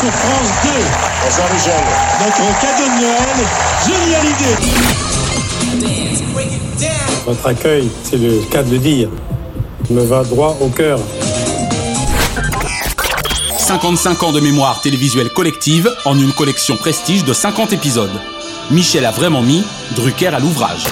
Sur France 2. Bonjour Michel. Notre cadeau de Noël, génial idée. Votre accueil, c'est le cas de le dire, me va droit au cœur. 55 ans de mémoire télévisuelle collective en une collection prestige de 50 épisodes. Michel a vraiment mis Drucker à l'ouvrage.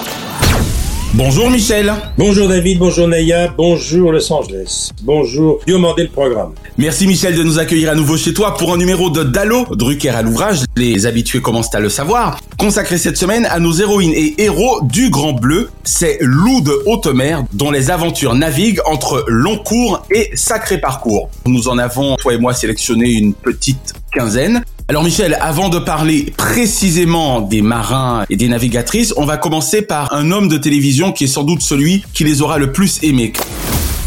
Bonjour Michel. Bonjour David, bonjour Naya, bonjour Los Angeles, bonjour Diomandé le programme. Merci Michel de nous accueillir à nouveau chez toi pour un numéro de Dallo, Drucker à l'ouvrage, les habitués commencent à le savoir, consacré cette semaine à nos héroïnes et héros du Grand Bleu, c'est Loup de haute mer dont les aventures naviguent entre long cours et sacré parcours. Nous en avons, toi et moi, sélectionné une petite quinzaine. Alors Michel, avant de parler précisément des marins et des navigatrices, on va commencer par un homme de télévision qui est sans doute celui qui les aura le plus aimés.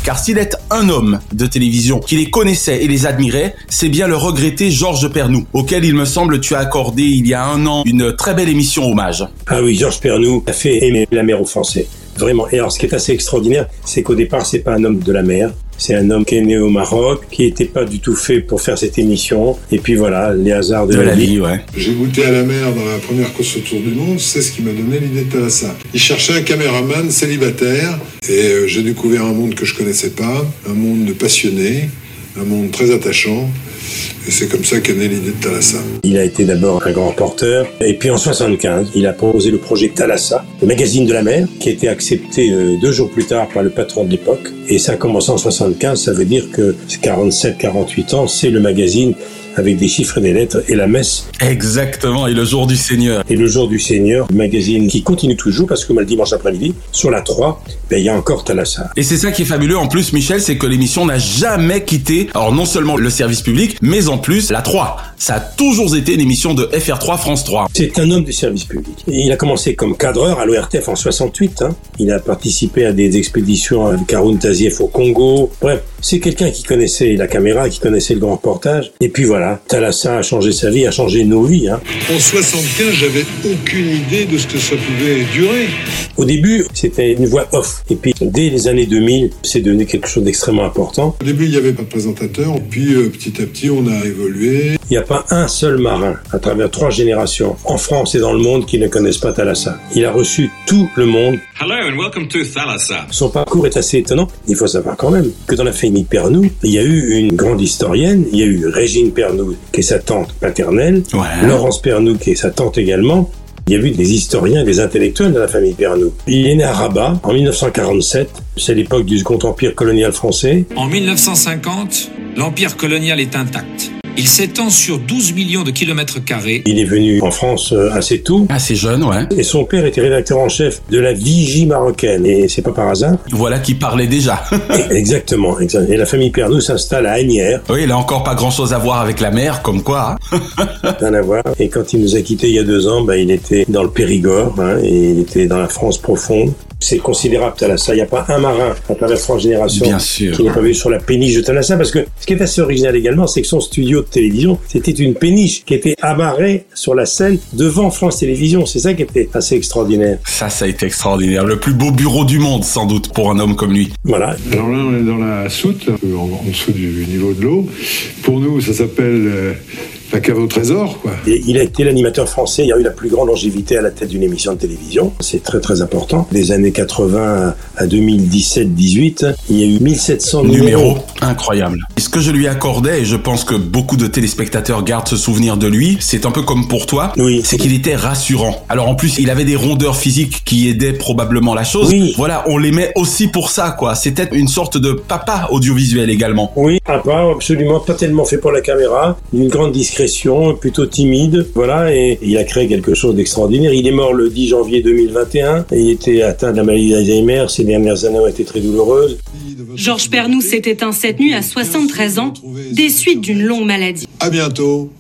Car s'il est un homme de télévision qui les connaissait et les admirait, c'est bien le regretté Georges Pernou, auquel il me semble tu as accordé il y a un an une très belle émission hommage. Ah oui, Georges Pernou a fait aimer la mer aux Français. Vraiment. Et alors, ce qui est assez extraordinaire, c'est qu'au départ, c'est pas un homme de la mer. C'est un homme qui est né au Maroc, qui n'était pas du tout fait pour faire cette émission. Et puis voilà, les hasards de, de la, vie. ouais. J'ai goûté à la mer dans la première course autour du monde. C'est ce qui m'a donné l'idée de Thalassa. Il cherchait un caméraman célibataire. Et euh, j'ai découvert un monde que je connaissais pas. Un monde de passionnés. Un monde très attachant. Et c'est comme ça qu'est née l'idée de Thalassa. Il a été d'abord un grand reporter, et puis en 75, il a proposé le projet Thalassa, le magazine de la mer, qui a été accepté euh, deux jours plus tard par le patron de l'époque. Et ça a commencé en 75, ça veut dire que 47-48 ans, c'est le magazine avec des chiffres et des lettres et la messe. Exactement, et le jour du Seigneur. Et le jour du Seigneur, magazine qui continue toujours parce que le dimanche après-midi, sur la 3, ben, il y a encore Thalassa. Et c'est ça qui est fabuleux en plus, Michel, c'est que l'émission n'a jamais quitté, alors non seulement le service public, mais en plus la 3. Ça a toujours été une émission de FR3 France 3. C'est un homme du service public. Il a commencé comme cadreur à l'ORTF en 68. Hein. Il a participé à des expéditions avec Haroun Tazieff au Congo. Bref, c'est quelqu'un qui connaissait la caméra, qui connaissait le grand reportage. Et puis voilà, Thalassa a changé sa vie, a changé nos vies. Hein. En 75, j'avais aucune idée de ce que ça pouvait durer. Au début, c'était une voix off. Et puis, dès les années 2000, c'est devenu quelque chose d'extrêmement important. Au début, il n'y avait pas de présentateur. Puis, euh, petit à petit, on a évolué. Il n'y a pas un seul marin, à travers trois générations, en France et dans le monde, qui ne connaissent pas Thalassa. Il a reçu tout le monde. Hello and welcome to Thalassa. Son parcours est assez étonnant. Il faut savoir quand même que dans la il y a eu une grande historienne. Il y a eu Régine Pernou, qui est sa tante paternelle. Ouais. Laurence Pernou, qui est sa tante également. Il y a eu des historiens, des intellectuels de la famille Pernou. Il est né à Rabat en 1947. C'est l'époque du Second Empire colonial français. En 1950, l'empire colonial est intact. Il s'étend sur 12 millions de kilomètres carrés. Il est venu en France euh, assez tôt. Assez jeune, ouais. Et son père était rédacteur en chef de la Vigie marocaine. Et c'est pas par hasard. Voilà qui parlait déjà. exactement, exactement. Et la famille Pernou s'installe à Agnières. Oui, il a encore pas grand chose à voir avec la mer, comme quoi. Hein. Rien à voir. Et quand il nous a quittés il y a deux ans, bah, il était dans le Périgord. Hein, et il était dans la France profonde. C'est considérable, Thalassa. Il n'y a pas un marin à travers trois générations Bien sûr. qui n'est pas vu sur la péniche de Thalassa. Parce que ce qui est assez original également, c'est que son studio de télévision, c'était une péniche qui était amarrée sur la scène devant France Télévisions. C'est ça qui était assez extraordinaire. Ça, ça a été extraordinaire. Le plus beau bureau du monde, sans doute, pour un homme comme lui. Voilà. Alors là, on est dans la soute, en dessous du niveau de l'eau. Pour nous, ça s'appelle euh, la cave au trésor, quoi. Et il a été l'animateur français. Il a eu la plus grande longévité à la tête d'une émission de télévision. C'est très très important. Des années 80 à 2017-18, il y a eu 1700 Numéro incroyable. Ce que je lui accordais, et je pense que beaucoup de téléspectateurs gardent ce souvenir de lui, c'est un peu comme pour toi, Oui. c'est qu'il était rassurant. Alors en plus, il avait des rondeurs physiques qui aidaient probablement la chose. Oui. Voilà, on l'aimait aussi pour ça, quoi. C'était une sorte de papa audiovisuel également. Oui, part absolument pas tellement fait pour la caméra, d'une grande discrétion, plutôt timide, voilà, et il a créé quelque chose d'extraordinaire. Il est mort le 10 janvier 2021, et il était atteint de la maladie d'Alzheimer, ces dernières années ont été très douloureuses. Georges Pernou s'est éteint cette nuit à 73 ans, des suites d'une longue maladie. À bientôt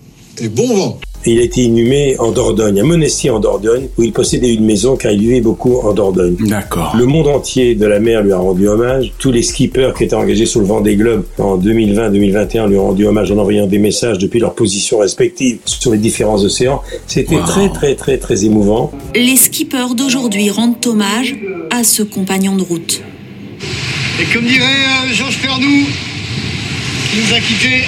et bon vent. Et il a été inhumé en Dordogne, à Monestier en Dordogne, où il possédait une maison car il vivait beaucoup en Dordogne. D'accord. Le monde entier de la mer lui a rendu hommage. Tous les skippers qui étaient engagés sur le vent des globes en 2020-2021 lui ont rendu hommage en envoyant des messages depuis leurs positions respectives sur les différents océans. C'était Wow. très très très très émouvant. Les skippers d'aujourd'hui rendent hommage à ce compagnon de route. Et comme dirait euh, Georges Pernou, qui nous a quittés,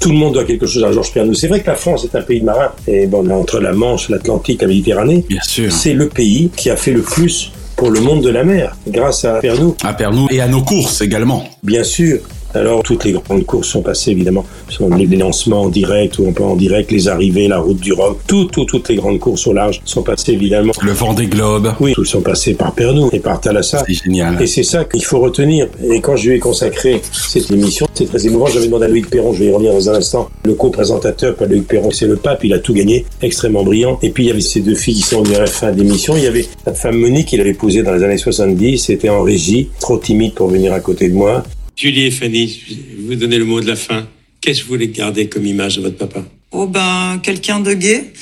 Tout le monde doit quelque chose à Georges Pernou. C'est vrai que la France est un pays de marins. Et bon, entre la Manche, l'Atlantique, la Méditerranée, Bien sûr. c'est le pays qui a fait le plus pour le monde de la mer, grâce à Pernou. À Pernou et à nos courses également. Bien sûr. Alors, toutes les grandes courses sont passées, évidemment. Sont les lancements en direct ou pas en direct, les arrivées, la route du Rhum. Tout, tout, toutes les grandes courses au large sont passées, évidemment. Le vent des globes. Oui, tous sont passés par Pernou et par Thalassa. C'est génial. Et c'est ça qu'il faut retenir. Et quand je lui ai consacré cette émission, c'est très émouvant. J'avais demandé à Loïc Perron, je vais y revenir dans un instant, le co-présentateur, pas Loïc Perron, c'est le pape, il a tout gagné, extrêmement brillant. Et puis il y avait ces deux filles qui sont venues à la fin de l'émission. Il y avait la femme Monique qu'il avait épousée dans les années 70, c'était en régie, trop timide pour venir à côté de moi. Julie et Fanny, je vais vous donner le mot de la fin. Qu'est-ce que vous voulez garder comme image de votre papa? Oh ben, quelqu'un de gai,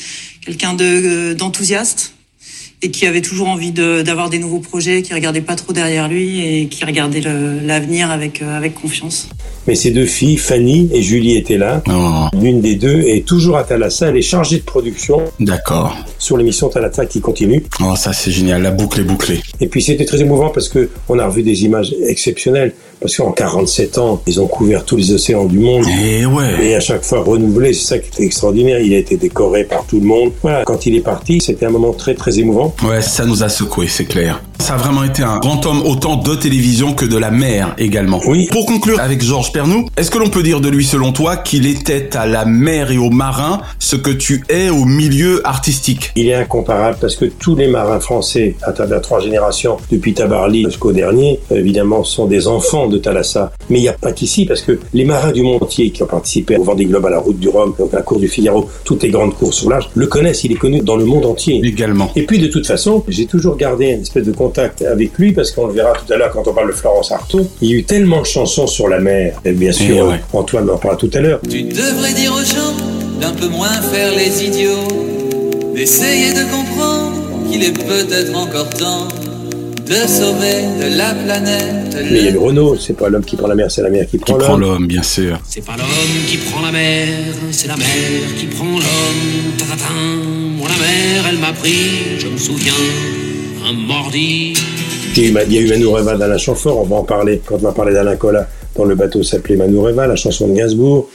quelqu'un de euh, d'enthousiaste et qui avait toujours envie de- d'avoir des nouveaux projets, qui regardait pas trop derrière lui et qui regardait le- l'avenir avec euh, avec confiance. Mais ces deux filles, Fanny et Julie, étaient là. Oh, L'une des deux est toujours à Thalassa. Elle est chargée de production d'accord. sur l'émission Thalassa qui continue. Oh, ça c'est génial. La boucle est bouclée. Et puis c'était très émouvant parce que on a revu des images exceptionnelles. Parce qu'en 47 ans, ils ont couvert tous les océans du monde. Et ouais. Et à chaque fois renouvelé, c'est ça qui était extraordinaire. Il a été décoré par tout le monde. Voilà, quand il est parti, c'était un moment très très émouvant. Ouais, ça nous a secoué, c'est clair. Ça a vraiment été un grand homme autant de télévision que de la mer également. Oui. Pour conclure avec Georges Pernou, est-ce que l'on peut dire de lui selon toi qu'il était à la mer et aux marins ce que tu es au milieu artistique? Il est incomparable parce que tous les marins français, à travers trois générations, depuis Tabarly jusqu'au dernier, évidemment, sont des enfants de Thalassa. Mais il n'y a pas qu'ici parce que les marins du monde entier qui ont participé au Vendée Globe, à la Route du Rhum, donc à la Cour du Figaro, toutes les grandes courses au large, le connaissent. Il est connu dans le monde entier. également Et puis de toute façon, j'ai toujours gardé une espèce de contact avec lui parce qu'on le verra tout à l'heure quand on parle de Florence Artaud. Il y a eu tellement de chansons sur la mer. Et bien sûr, Eh ouais. Antoine en parlera tout à l'heure. Tu devrais dire aux gens d'un peu moins faire les idiots, d'essayer de comprendre qu'il est peut-être encore temps de sauver de la planète. Mais il y a eu Renault, c'est pas l'homme qui prend la mer, c'est la mer qui qui prend prend l'homme. l'homme, bien sûr. C'est pas l'homme qui prend la mer, c'est la mer qui prend l'homme. Tatatin, moi la mer, elle m'a pris, je me souviens, un mordi. Il y a eu- il y a eu Manureva d'Alain Chamfort, on va en parler quand on va parler d'Alain Colas. Dans le bateau s'appelait Manureva, la chanson de Gainsbourg.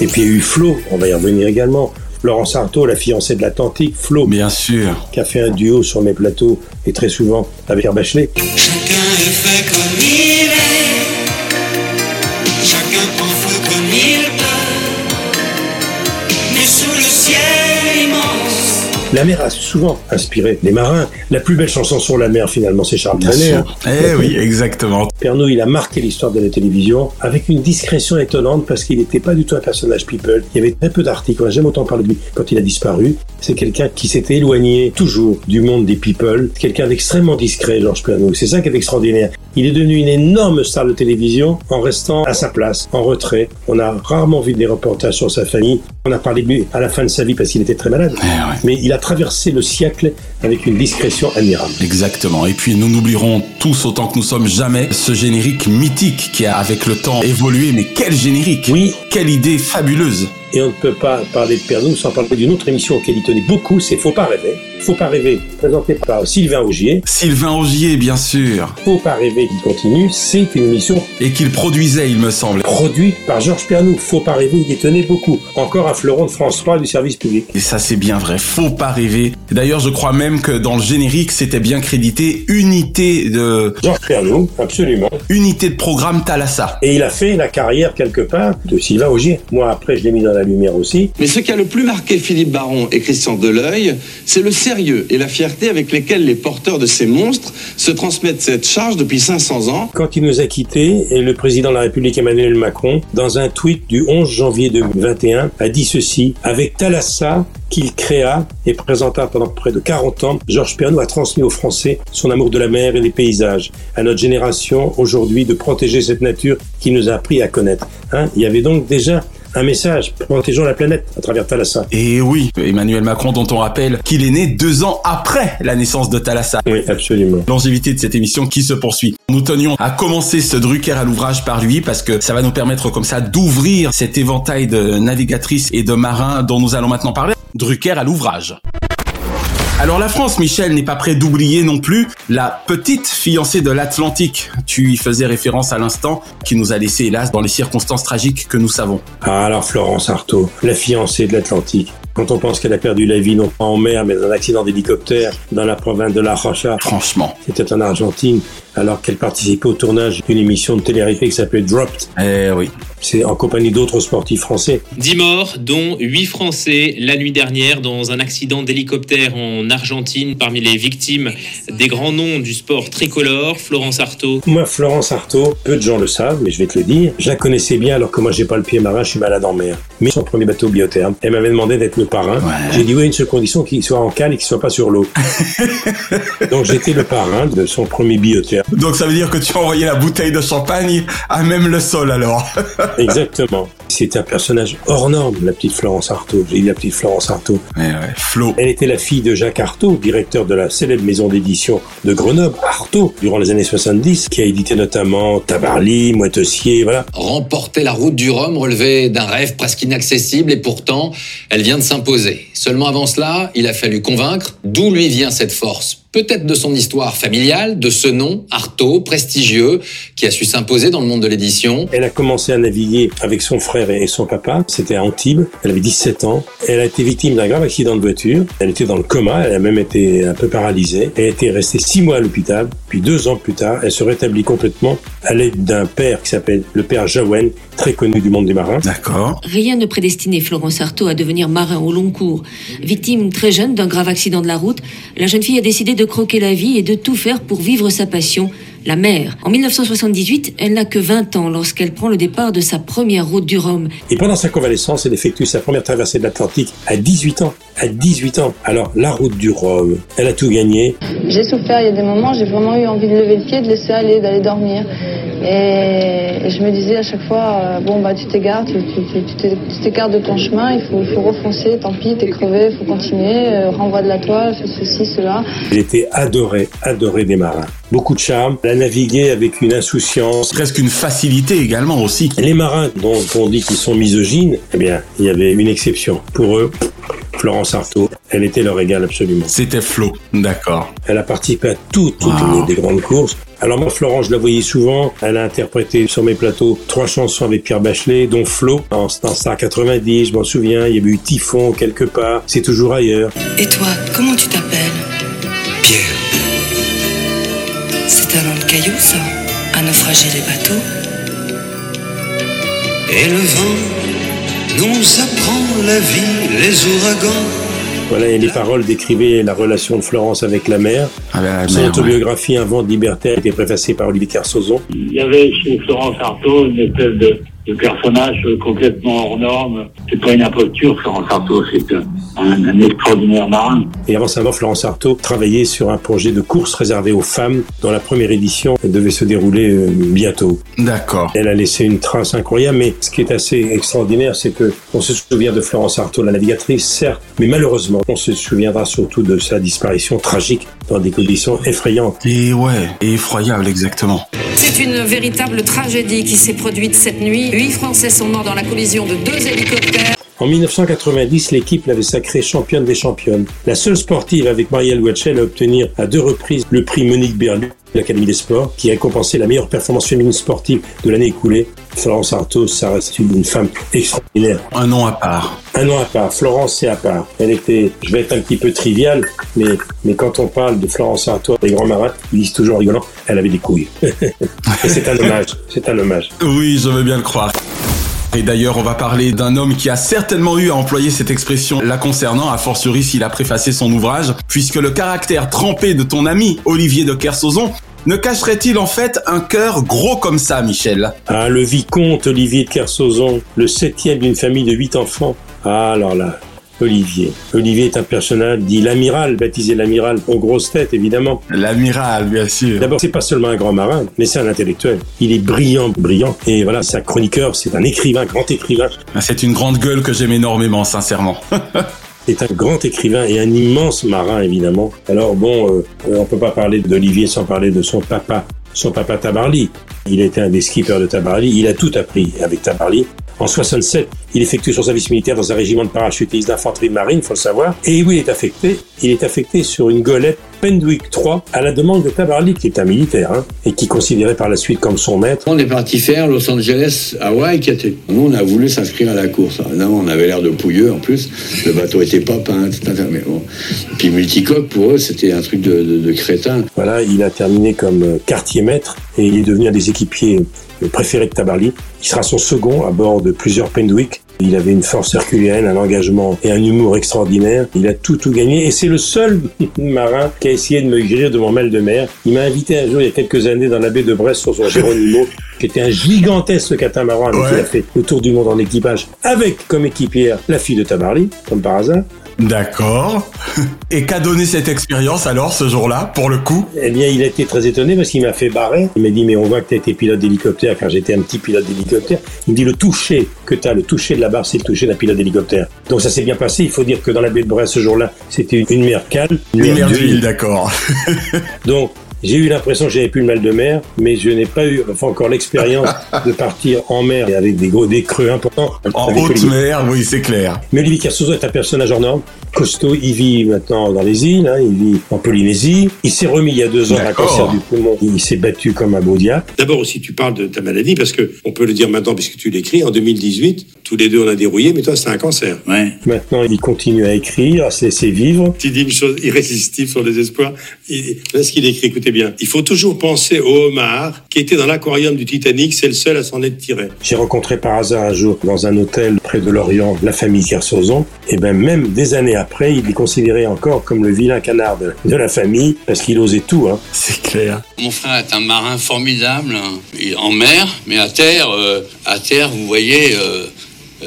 Et puis il y a eu Flo, on va y revenir également. Florence Artaud, la fiancée de l'Atlantique, Flo, Bien sûr. qui a fait un duo sur mes plateaux et très souvent avec Pierre Bachelet. Chacun est fait comme La mer a souvent inspiré les marins. La plus belle chanson sur la mer, finalement, c'est Charles Trenet. hein. Eh oui, exactement. Pernod, il a marqué l'histoire de la télévision avec une discrétion étonnante parce qu'il n'était pas du tout un personnage people. Il y avait très peu d'articles, on n'a jamais autant parlé de lui quand il a disparu. C'est quelqu'un qui s'était éloigné toujours du monde des people, quelqu'un d'extrêmement discret, Georges Pernod. C'est ça qui est extraordinaire. Il est devenu une énorme star de télévision en restant à sa place, en retrait. On a rarement vu des reportages sur sa famille. On a parlé de lui à la fin de sa vie parce qu'il était très malade. Eh ouais. Mais il a traversé le siècle avec une discrétion admirable. Exactement. Et puis nous n'oublierons tous autant que nous sommes jamais ce générique mythique qui a avec le temps évolué. Mais quel générique Oui. Quelle idée fabuleuse Et on ne peut pas parler de Pernod sans parler d'une autre émission auquel il tenait beaucoup, c'est Faut pas rêver. Faut pas rêver, présenté par Sylvain Augier. Sylvain Augier, bien sûr. Faut pas rêver qui continue, c'est une émission. Et qu'il produisait, il me semble. Produit par Georges Pernou. Faut pas rêver, il y tenait beaucoup. Encore un fleuron de France 3 du service public. Et ça, c'est bien vrai. Faut pas rêver. D'ailleurs, je crois même que dans le générique, c'était bien crédité unité de... Georges Pernou, absolument. Unité de programme Thalassa. Et il a fait la carrière quelque part de Sylvain Augier. Moi, après, je l'ai mis dans la lumière aussi. Mais ce qui a le plus marqué Philippe Baron et Christian Deleuil, c'est le sérieux et la fierté avec lesquels les porteurs de ces monstres se transmettent cette charge depuis 500 ans. Quand il nous a quittés, et le président de la République Emmanuel Macron, dans un tweet du 11 janvier 2021, a dit ceci Avec Thalassa, qu'il créa et présenta pendant près de 40 ans, Georges Pernou a transmis aux Français son amour de la mer et des paysages. À notre génération, aujourd'hui, de protéger cette nature qui nous a appris à connaître. Hein Il y avait donc déjà un message, protégeons la planète à travers Thalassa. Et oui, Emmanuel Macron dont on rappelle qu'il est né deux ans après la naissance de Thalassa. Oui, absolument. Longévité de cette émission qui se poursuit. Nous tenions à commencer ce Drucker à l'ouvrage par lui parce que ça va nous permettre comme ça d'ouvrir cet éventail de navigatrices et de marins dont nous allons maintenant parler. Drucker à l'ouvrage. Alors la France, Michel, n'est pas prêt d'oublier non plus la petite fiancée de l'Atlantique. Tu y faisais référence à l'instant, qui nous a laissé hélas dans les circonstances tragiques que nous savons. Ah alors Florence Artaud, la fiancée de l'Atlantique. Quand on pense qu'elle a perdu la vie non pas en mer mais dans un accident d'hélicoptère dans la province de La Rocha. Franchement. C'était en Argentine alors qu'elle participait au tournage d'une émission de télé-réalité qui s'appelait Dropped. Eh oui. C'est en compagnie d'autres sportifs français. 10 morts, dont 8 Français la nuit dernière dans un accident d'hélicoptère en Argentine. Parmi les victimes, des grands noms du sport tricolore, Florence Artaud. Moi, Florence Artaud, peu de gens le savent, mais je vais te le dire, je la connaissais bien alors que moi j'ai pas le pied marin, je suis malade en mer. Mais son premier bateau biotherme, elle m'avait demandé d'être le parrain. Ouais. J'ai dit oui, une seule condition, qu'il soit en cale et qu'il soit pas sur l'eau. Donc j'étais le parrain de son premier biotherme. Donc ça veut dire que tu as envoyé la bouteille de champagne à même le sol alors. Exactement. C'est un personnage hors norme, la petite Florence Artaud. J'ai dit la petite Florence Artaud. Ouais, ouais, Flo. Elle était la fille de Jacques Artaud, directeur de la célèbre maison d'édition de Grenoble, Artaud, durant les années 70, qui a édité notamment Tabarly, Moitessier, voilà. Remporter la route du Rhum relevait d'un rêve presque et pourtant, elle vient de s'imposer. Seulement avant cela, il a fallu convaincre d'où lui vient cette force. Peut-être de son histoire familiale, de ce nom, Artaud, prestigieux, qui a su s'imposer dans le monde de l'édition. Elle a commencé à naviguer avec son frère et son papa. C'était à Antibes. Elle avait 17 ans. Elle a été victime d'un grave accident de voiture. Elle était dans le coma. Elle a même été un peu paralysée. Elle était restée six mois à l'hôpital. Puis deux ans plus tard, elle se rétablit complètement à l'aide d'un père qui s'appelle le père Jaouen, très connu du monde des marins. D'accord. Rien ne prédestinait Florence Artaud à devenir marin au long cours. Victime très jeune d'un grave accident de la route, la jeune fille a décidé de croquer la vie et de tout faire pour vivre sa passion, la mer. En 1978, elle n'a que 20 ans lorsqu'elle prend le départ de sa première route du Rhum. Et pendant sa convalescence, elle effectue sa première traversée de l'Atlantique à 18 ans. À 18 ans. Alors, la route du Rhum, elle a tout gagné. J'ai souffert, il y a des moments, j'ai vraiment eu envie de lever le pied, de laisser aller, d'aller dormir. Et, et je me disais à chaque fois, euh, bon, bah, tu t'égares, tu, tu, tu, tu t'é- tu t'écartes de ton chemin, il faut, il faut refoncer, tant pis, t'es crevé, il faut continuer, euh, renvoie de la toile, fais ceci, cela. Elle était adorée, adorée des marins. Beaucoup de charme. Elle a navigué avec une insouciance. Presque une facilité également aussi. Les marins dont on dit qu'ils sont misogynes, eh bien, il y avait une exception. Pour eux, Florence Artaud, elle était leur égale absolument. C'était Flo. D'accord. Elle a participé à toutes, toutes Wow. les grandes courses. Alors moi, Florence, je la voyais souvent. Elle a interprété sur mes plateaux trois chansons avec Pierre Bachelet, dont Flo, en, en Star 90, je m'en souviens. Il y avait eu Typhon quelque part. C'est toujours ailleurs. Et toi, comment tu t'appelles? Pierre. C'est un nom de caillou, ça À naufrager les bateaux Et le vent nous apprend la vie, les ouragans. Voilà, et les paroles décrivaient la relation de Florence avec la mer. Ah ben, la Son autobiographie Un vent de liberté a été préfacée par Olivier Carsozon. Il y avait chez Florence Artaud une espèce de, de personnage complètement hors norme. C'est pas une imposture, Florence Artaud, c'est un, un- un extraordinaire marin. Et avant sa mort, Florence Artaud travaillait sur un projet de course réservé aux femmes dont la première édition devait se dérouler euh, bientôt. D'accord. Elle a laissé une trace incroyable, mais ce qui est assez extraordinaire, c'est que on se souvient de Florence Artaud, la navigatrice, certes, mais malheureusement, on se souviendra surtout de sa disparition tragique dans des conditions effrayantes. Et ouais, et effroyable exactement. C'est une véritable tragédie qui s'est produite cette nuit. Huit Français sont morts dans la collision de deux hélicoptères. En 1990, l'équipe l'avait sacrée championne des championnes. La seule sportive avec Marielle Watchel à obtenir à deux reprises le prix Monique Berlu de l'Académie des Sports, qui a récompensé la meilleure performance féminine sportive de l'année écoulée. Florence Artaud, ça reste une femme extraordinaire. Un nom à part. Un nom à part. Florence, c'est à part. Elle était, je vais être un petit peu trivial, mais, mais quand on parle de Florence Artaud, les grands marins, ils disent toujours rigolant, elle avait des couilles. Et c'est un hommage. C'est un hommage. Oui, je veux bien le croire. Et d'ailleurs, on va parler d'un homme qui a certainement eu à employer cette expression la concernant, a fortiori s'il a préfacé son ouvrage, puisque le caractère trempé de ton ami Olivier de Kersauzon ne cacherait-il en fait un cœur gros comme ça, Michel? Ah, le vicomte Olivier de Kersauzon, le septième d'une famille de huit enfants. Ah, alors là, Olivier. Olivier est un personnage dit l'amiral, baptisé l'amiral aux grosses têtes, évidemment. L'amiral, bien sûr. D'abord, c'est pas seulement un grand marin, mais c'est un intellectuel. Il est brillant, brillant. Et voilà, c'est un chroniqueur, c'est un écrivain, grand écrivain. C'est une grande gueule que j'aime énormément, sincèrement. C'est un grand écrivain et un immense marin, évidemment. Alors bon, euh, on peut pas parler d'Olivier sans parler de son papa, son papa Tabarly. Il était un des skippers de Tabarly. Il a tout appris avec Tabarly. En 67, il effectue son service militaire dans un régiment de parachutistes d'infanterie marine, faut le savoir. Et où il est affecté Il est affecté sur une golette Pendwick 3 à la demande de Tabarly, qui est un militaire, hein, et qui considérait par la suite comme son maître. On est parti faire Los Angeles, Hawaï, qui était. Nous, on a voulu s'inscrire à la course. Évidemment, on avait l'air de pouilleux en plus. Le bateau était pas peint, etc. Mais bon. Puis multicoque, pour eux, c'était un truc de, de, de crétin. Voilà, il a terminé comme euh, quartier maître et il est devenu un des équipiers préférés de Tabarly. Il sera son second à bord de plusieurs Pendwick. Il avait une force herculéenne, un engagement et un humour extraordinaire. Il a tout, tout gagné. Et c'est le seul marin qui a essayé de me guérir de mon mal de mer. Il m'a invité un jour, il y a quelques années, dans la baie de Brest sur son Géronimo, qui était un gigantesque catamaran avec qui il a fait le tour du monde en équipage, avec comme équipière la fille de Tabarly, comme par hasard. D'accord. Et qu'a donné cette expérience alors ce jour-là, pour le coup? Eh bien, il a été très étonné parce qu'il m'a fait barrer. Il m'a dit, mais on voit que tu été pilote d'hélicoptère car j'étais un petit pilote d'hélicoptère. Il me dit, le toucher que tu as, le toucher de la barre, c'est le toucher d'un pilote d'hélicoptère. Donc ça s'est bien passé. Il faut dire que dans la baie de Brest ce jour-là, c'était une, mer calme. Une mer d'huile, d'accord. Donc, j'ai eu l'impression que j'avais plus le mal de mer, mais je n'ai pas eu enfin, encore l'expérience de partir en mer avec des gros des creux importants. En haute Olivier. mer, oui, c'est clair. Mais Olivier Kersozo est un personnage hors norme, costaud. Il vit maintenant dans les îles, hein, il vit en Polynésie. Il s'est remis il y a deux ans d'un D'accord. cancer du poumon. Il s'est battu comme un beau diable. D'abord aussi, tu parles de ta maladie parce que on peut le dire maintenant puisque tu l'écris. En 2018, tous les deux on a dérouillé, mais toi c'est un cancer. Maintenant, il continue à écrire, à se laisser vivre. Tu dis une chose irrésistible sur les espoirs. Il- Là, ce qu'il écrit, écoutez bien. Il faut toujours penser au homard qui était dans l'aquarium du Titanic. C'est le seul à s'en être tiré. J'ai rencontré par hasard un jour dans un hôtel près de l'Orient la famille Kersozon. Et ben même des années après, il est considéré encore comme le vilain canard de, de la famille parce qu'il osait tout. Hein. C'est clair. Mon frère est un marin formidable, hein. En mer, mais à terre, euh, à terre, vous voyez, euh,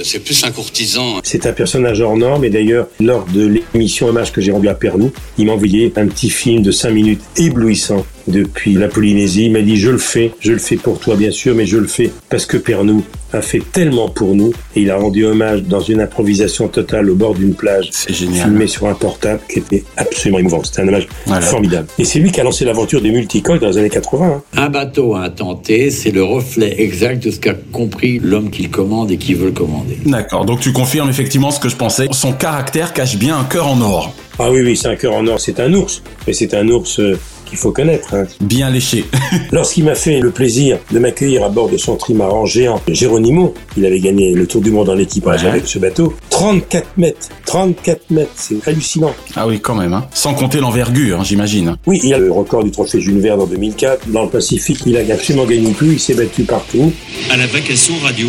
c'est plus un courtisan. C'est un personnage hors norme et d'ailleurs, lors de l'émission Hommage que j'ai rendu à Pernou, il m'a envoyé un petit film de 5 minutes éblouissant depuis la Polynésie. Il m'a dit, je le fais, je le fais pour toi bien sûr, mais je le fais parce que Pernou a fait tellement pour nous et il a rendu hommage dans une improvisation totale au bord d'une plage. génial. Filmé sur un portable qui était absolument émouvant. C'était un hommage Voilà. formidable. Et c'est lui qui a lancé l'aventure des multicoques dans les années 80. hein. Un bateau intenté, c'est le reflet exact de ce qu'a compris l'homme qui le commande et qui veut le commander. D'accord, donc tu confirmes effectivement ce que je pensais. Son caractère cache bien un cœur en or. Ah oui, oui, c'est un cœur en or, c'est un ours. Mais c'est un ours euh, qu'il faut connaître. hein. Bien léché. Lorsqu'il m'a fait le plaisir de m'accueillir à bord de son trimaran géant Geronimo, il avait gagné le tour du monde en équipage Ouais. avec ce bateau, 34 mètres, 34 mètres, c'est hallucinant. Ah oui, quand même. Hein. Sans compter l'envergure, hein, j'imagine. Oui, il a le record du trophée Jules Verne en 2004. Dans le Pacifique, il a absolument gagné plus, il s'est battu partout. À la vacation radio,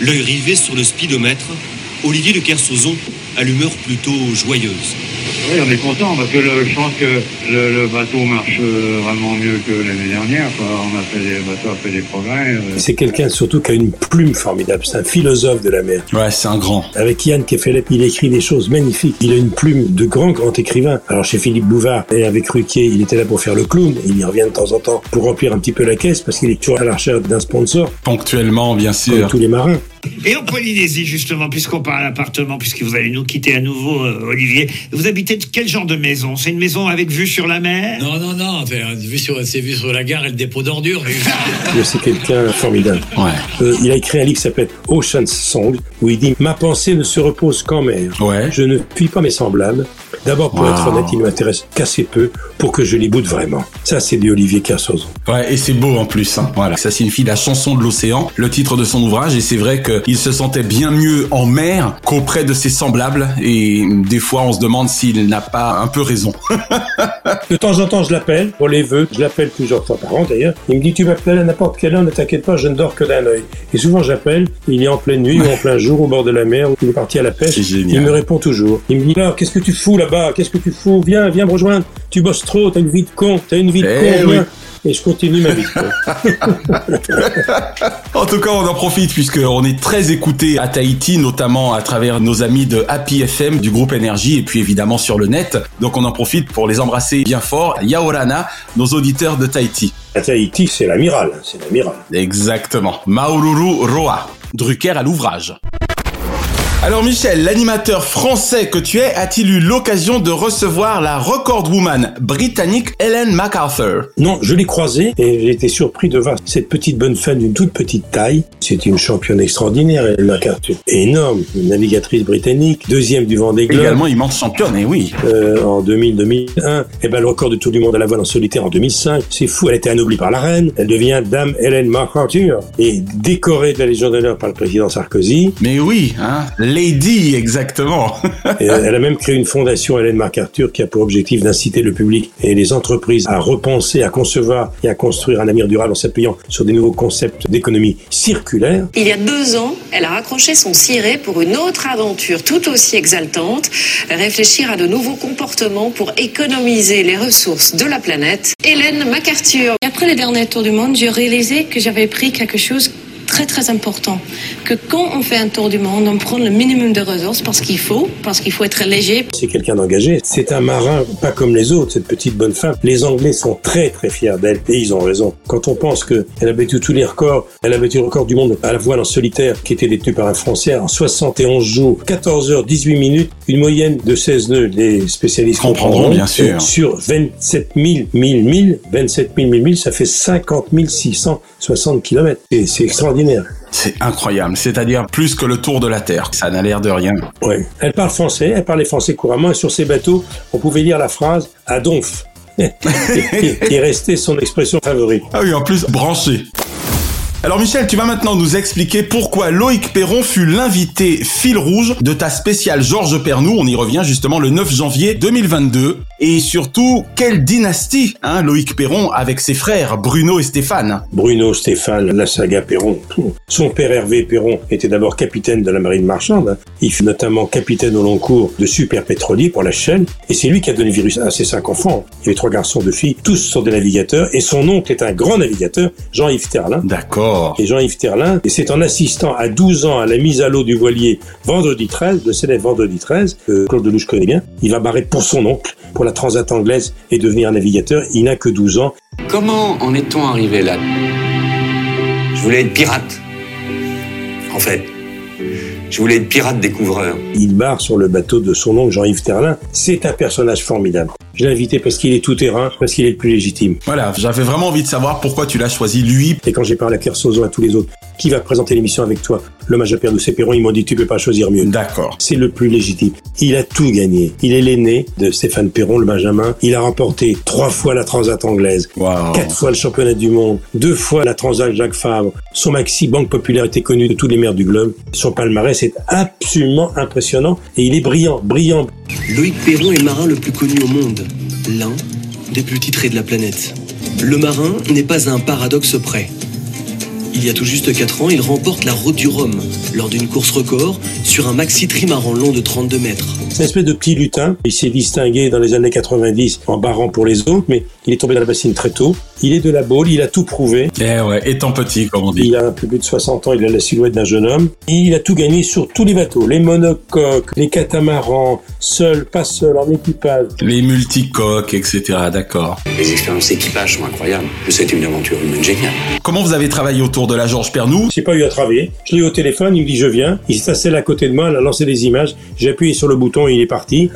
l'œil rivé sur le speedomètre, Olivier de Kersauzon a l'humeur plutôt joyeuse. Oui, on est content parce que le- je pense que le, le bateau marche euh, vraiment mieux que l'année dernière. Quoi. On a fait des, le bateau a fait des progrès. euh. C'est quelqu'un surtout qui a une plume formidable, c'est un philosophe de la mer. Ouais, c'est un grand. Avec Yann Kefelep, il écrit des choses magnifiques. Il a une plume de grand, grand écrivain. Alors chez Philippe Bouvard et avec Ruquier, il était là pour faire le clown. Il y revient de temps en temps pour remplir un petit peu la caisse parce qu'il est toujours à la recherche d'un sponsor, Ponctuellement, bien comme sûr. tous les marins. Et en Polynésie, justement, puisqu'on parle appartement, puisque vous allez nous quitter à nouveau, euh, Olivier, vous habitez de quel genre de maison? C'est une maison avec vue sur la mer? Non, non, non, enfin, vu sur- c'est vu sur la gare et le dépôt d'ordures. mais- C'est quelqu'un formidable. Euh, il a écrit un livre qui s'appelle Ocean's Song, où il dit Ma pensée ne se repose qu'en mer. Je ne puis pas mes semblables. D'abord, pour Wow. être honnête, il ne m'intéresse qu'assez peu pour que je les boude vraiment. Ça, c'est du Olivier Kersauzon. Ouais, et c'est beau en plus. Hein. Voilà, ça signifie la chanson de l'océan, le titre de son ouvrage, et c'est vrai qu'il se sentait bien mieux en mer qu'auprès de ses semblables. Et des fois, on se demande s'il n'a pas un peu raison. De temps en temps, je l'appelle pour les vœux. Je l'appelle plusieurs fois par an d'ailleurs. Il me dit Tu m'appelles à n'importe quelle heure, ne t'inquiète pas, je ne dors que d'un œil. Et souvent, j'appelle. Il est en pleine nuit ou en plein jour au bord de la mer. ou Il est parti à la pêche. Il me répond toujours. Il me dit Alors, qu'est-ce que tu fous là-bas Qu'est-ce que tu fous? Viens, viens me rejoindre. Tu bosses trop. T'as une vie de con. T'as une vie de Eh con. oui. viens. Et je continue ma vie de con. En tout cas, on en profite puisque on est très écouté à Tahiti, notamment à travers nos amis de Happy FM du groupe Énergie et puis évidemment sur le net. Donc on en profite pour les embrasser bien fort. Yaorana, nos auditeurs de Tahiti. À Tahiti, c'est l'amiral. hein, C'est l'amiral. Exactement. Maururu Roa. Drucker à l'ouvrage. Alors Michel, l'animateur français que tu es, a-t-il eu l'occasion de recevoir la record woman britannique Helen MacArthur? Non, je l'ai croisée et j'ai été surpris de voir cette petite bonne femme d'une toute petite taille. C'est une championne extraordinaire, elle MacArthur. Énorme, une navigatrice britannique, deuxième du Vendée Globe. Également immense championne, et oui. Euh, en 2000-2001. Et ben le record de tout du monde à la voile en solitaire en 2005. C'est fou, elle a été anoblie par la reine. Elle devient Dame Helen MacArthur et décorée de la Légion d'honneur par le président Sarkozy. Mais oui, hein, Lady, exactement. Et elle a même créé une fondation Hélène MacArthur qui a pour objectif d'inciter le public et les entreprises à repenser, à concevoir et à construire un avenir durable en s'appuyant sur des nouveaux concepts d'économie circulaire. Il y a deux ans, elle a raccroché son ciré pour une autre aventure tout aussi exaltante, réfléchir à de nouveaux comportements pour économiser les ressources de la planète. Hélène MacArthur. Après le dernier tour du monde, j'ai réalisé que j'avais pris quelque chose très très important. Que quand on fait un tour du monde, on prend le minimum de ressources parce qu'il faut, parce qu'il faut être léger. C'est quelqu'un d'engagé. C'est un marin pas comme les autres, cette petite bonne femme. Les Anglais sont très très fiers d'elle et ils ont raison. Quand on pense qu'elle a battu tous les records, elle a battu le record du monde à la voile en solitaire qui était détenu par un Français en 71 jours, 14 heures, 18 minutes, une moyenne de 16 nœuds. Les spécialistes Comprendront, bien sûr. Sur 27 000, 1000, 1000, 27 000, 1000, 1000, ça fait 50 660 km. Et c'est extraordinaire. C'est incroyable, c'est-à-dire plus que le tour de la Terre. Ça n'a l'air de rien. Ouais. Elle parle français, elle parlait français couramment, et sur ses bateaux, on pouvait lire la phrase « à donf », qui est restée son expression favorite. Ah oui, en plus, branché. Alors Michel, tu vas maintenant nous expliquer pourquoi Loïc Perron fut l'invité fil rouge de ta spéciale Georges Pernou. On y revient justement le 9 janvier 2022. Et surtout, quelle dynastie, hein, Loïc Perron avec ses frères Bruno et Stéphane. Bruno, Stéphane, la saga Perron. Son père Hervé Perron était d'abord capitaine de la marine marchande. Il fut notamment capitaine au long cours de super pétrolier pour la Shell. Et c'est lui qui a donné le virus à ses cinq enfants. Il y avait trois garçons, deux filles. Tous sont des navigateurs. Et son oncle est un grand navigateur, Jean-Yves Terlin. D'accord. Et Jean-Yves Terlin, et c'est en assistant à 12 ans à la mise à l'eau du voilier Vendredi 13, le célèbre Vendredi 13, que Claude Lelouch connaît bien, il va barrer pour son oncle, pour la Transat anglaise, et devenir un navigateur. Il n'a que 12 ans. Comment en est-on arrivé là? Je voulais être pirate. En fait. Je voulais être pirate découvreur. Il barre sur le bateau de son oncle Jean-Yves Terlin. C'est un personnage formidable. Je l'ai invité parce qu'il est tout terrain, parce qu'il est le plus légitime. Voilà, j'avais vraiment envie de savoir pourquoi tu l'as choisi lui. Et quand j'ai parlé à Kersozon et à tous les autres, qui va présenter l'émission avec toi L'hommage à Père de Perron, ils m'ont dit tu peux pas choisir mieux. D'accord. C'est le plus légitime. Il a tout gagné. Il est l'aîné de Stéphane Perron, le Benjamin. Il a remporté trois fois la Transat anglaise, quatre fois le championnat du monde, deux fois la Transat Jacques Fabre. Son maxi Banque Populaire était connu de tous les maires du globe. Son palmarès est absolument impressionnant et il est brillant, brillant. Loïc Perron est le marin le plus connu au monde, l'un des plus titrés de la planète. Le marin n'est pas à un paradoxe près. Il y a tout juste 4 ans, il remporte la route du Rhum lors d'une course record sur un maxi trimaran long de 32 mètres. C'est une espèce de petit lutin. Il s'est distingué dans les années 90 en barrant pour les autres, mais il est tombé dans la bassine très tôt. Il est de la Baule, il a tout prouvé. Eh ouais, étant petit, comme on dit. Il a un peu plus de 60 ans, il a la silhouette d'un jeune homme. Et il a tout gagné sur tous les bateaux. Les monocoques, les catamarans, seul, pas seul, en équipage. Les multicoques, etc. D'accord. Les expériences d'équipage sont incroyables. C'était une aventure humaine géniale. Comment vous avez travaillé autour de la Georges Pernou. J'ai pas eu à travailler. Je l'ai eu au téléphone, il me dit je viens. Il s'est assis à côté de moi, il a lancé des images. J'ai appuyé sur le bouton et il est parti.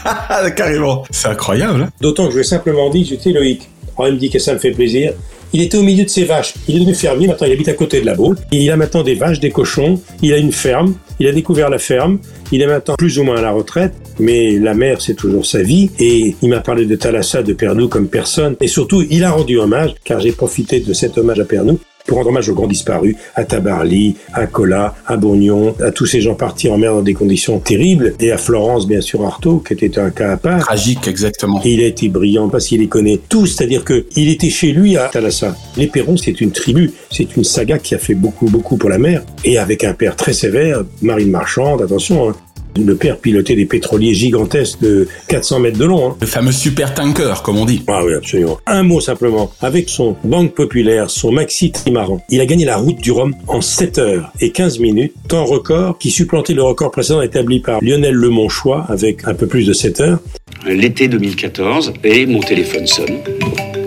Carrément. C'est incroyable. hein. D'autant que je lui ai simplement dit, j'étais Loïc. Alors il me dit que ça me fait plaisir. Il était au milieu de ses vaches. Il est devenu fermier, maintenant il habite à côté de la Baule. Et il a maintenant des vaches, des cochons. Il a une ferme. Il a découvert la ferme. Il est maintenant plus ou moins à la retraite. Mais la mer, c'est toujours sa vie. Et il m'a parlé de Thalassa, de Pernou comme personne. Et surtout, il a rendu hommage, car j'ai profité de cet hommage à Pernou pour rendre hommage aux grands disparus, à Tabarly, à Colas, à Bourgnon, à tous ces gens partis en mer dans des conditions terribles, et à Florence, bien sûr, Artaud, qui était un cas à part. Tragique, exactement. Et il a été brillant parce qu'il les connaît tous, c'est-à-dire que il était chez lui à Thalassa. Les Perrons, c'est une tribu, c'est une saga qui a fait beaucoup, beaucoup pour la mer, et avec un père très sévère, marine marchande, attention, hein. Le père pilotait des pétroliers gigantesques de 400 mètres de long. hein. Le fameux super tanker, comme on dit. Ah oui, absolument. Un mot simplement. Avec son Banque Populaire, son Maxi Trimaran, il a gagné la route du Rhum en 7 heures et 15 minutes, temps record qui supplantait le record précédent établi par Lionel Lemonchois avec un peu plus de 7 heures. L'été 2014, et mon téléphone sonne.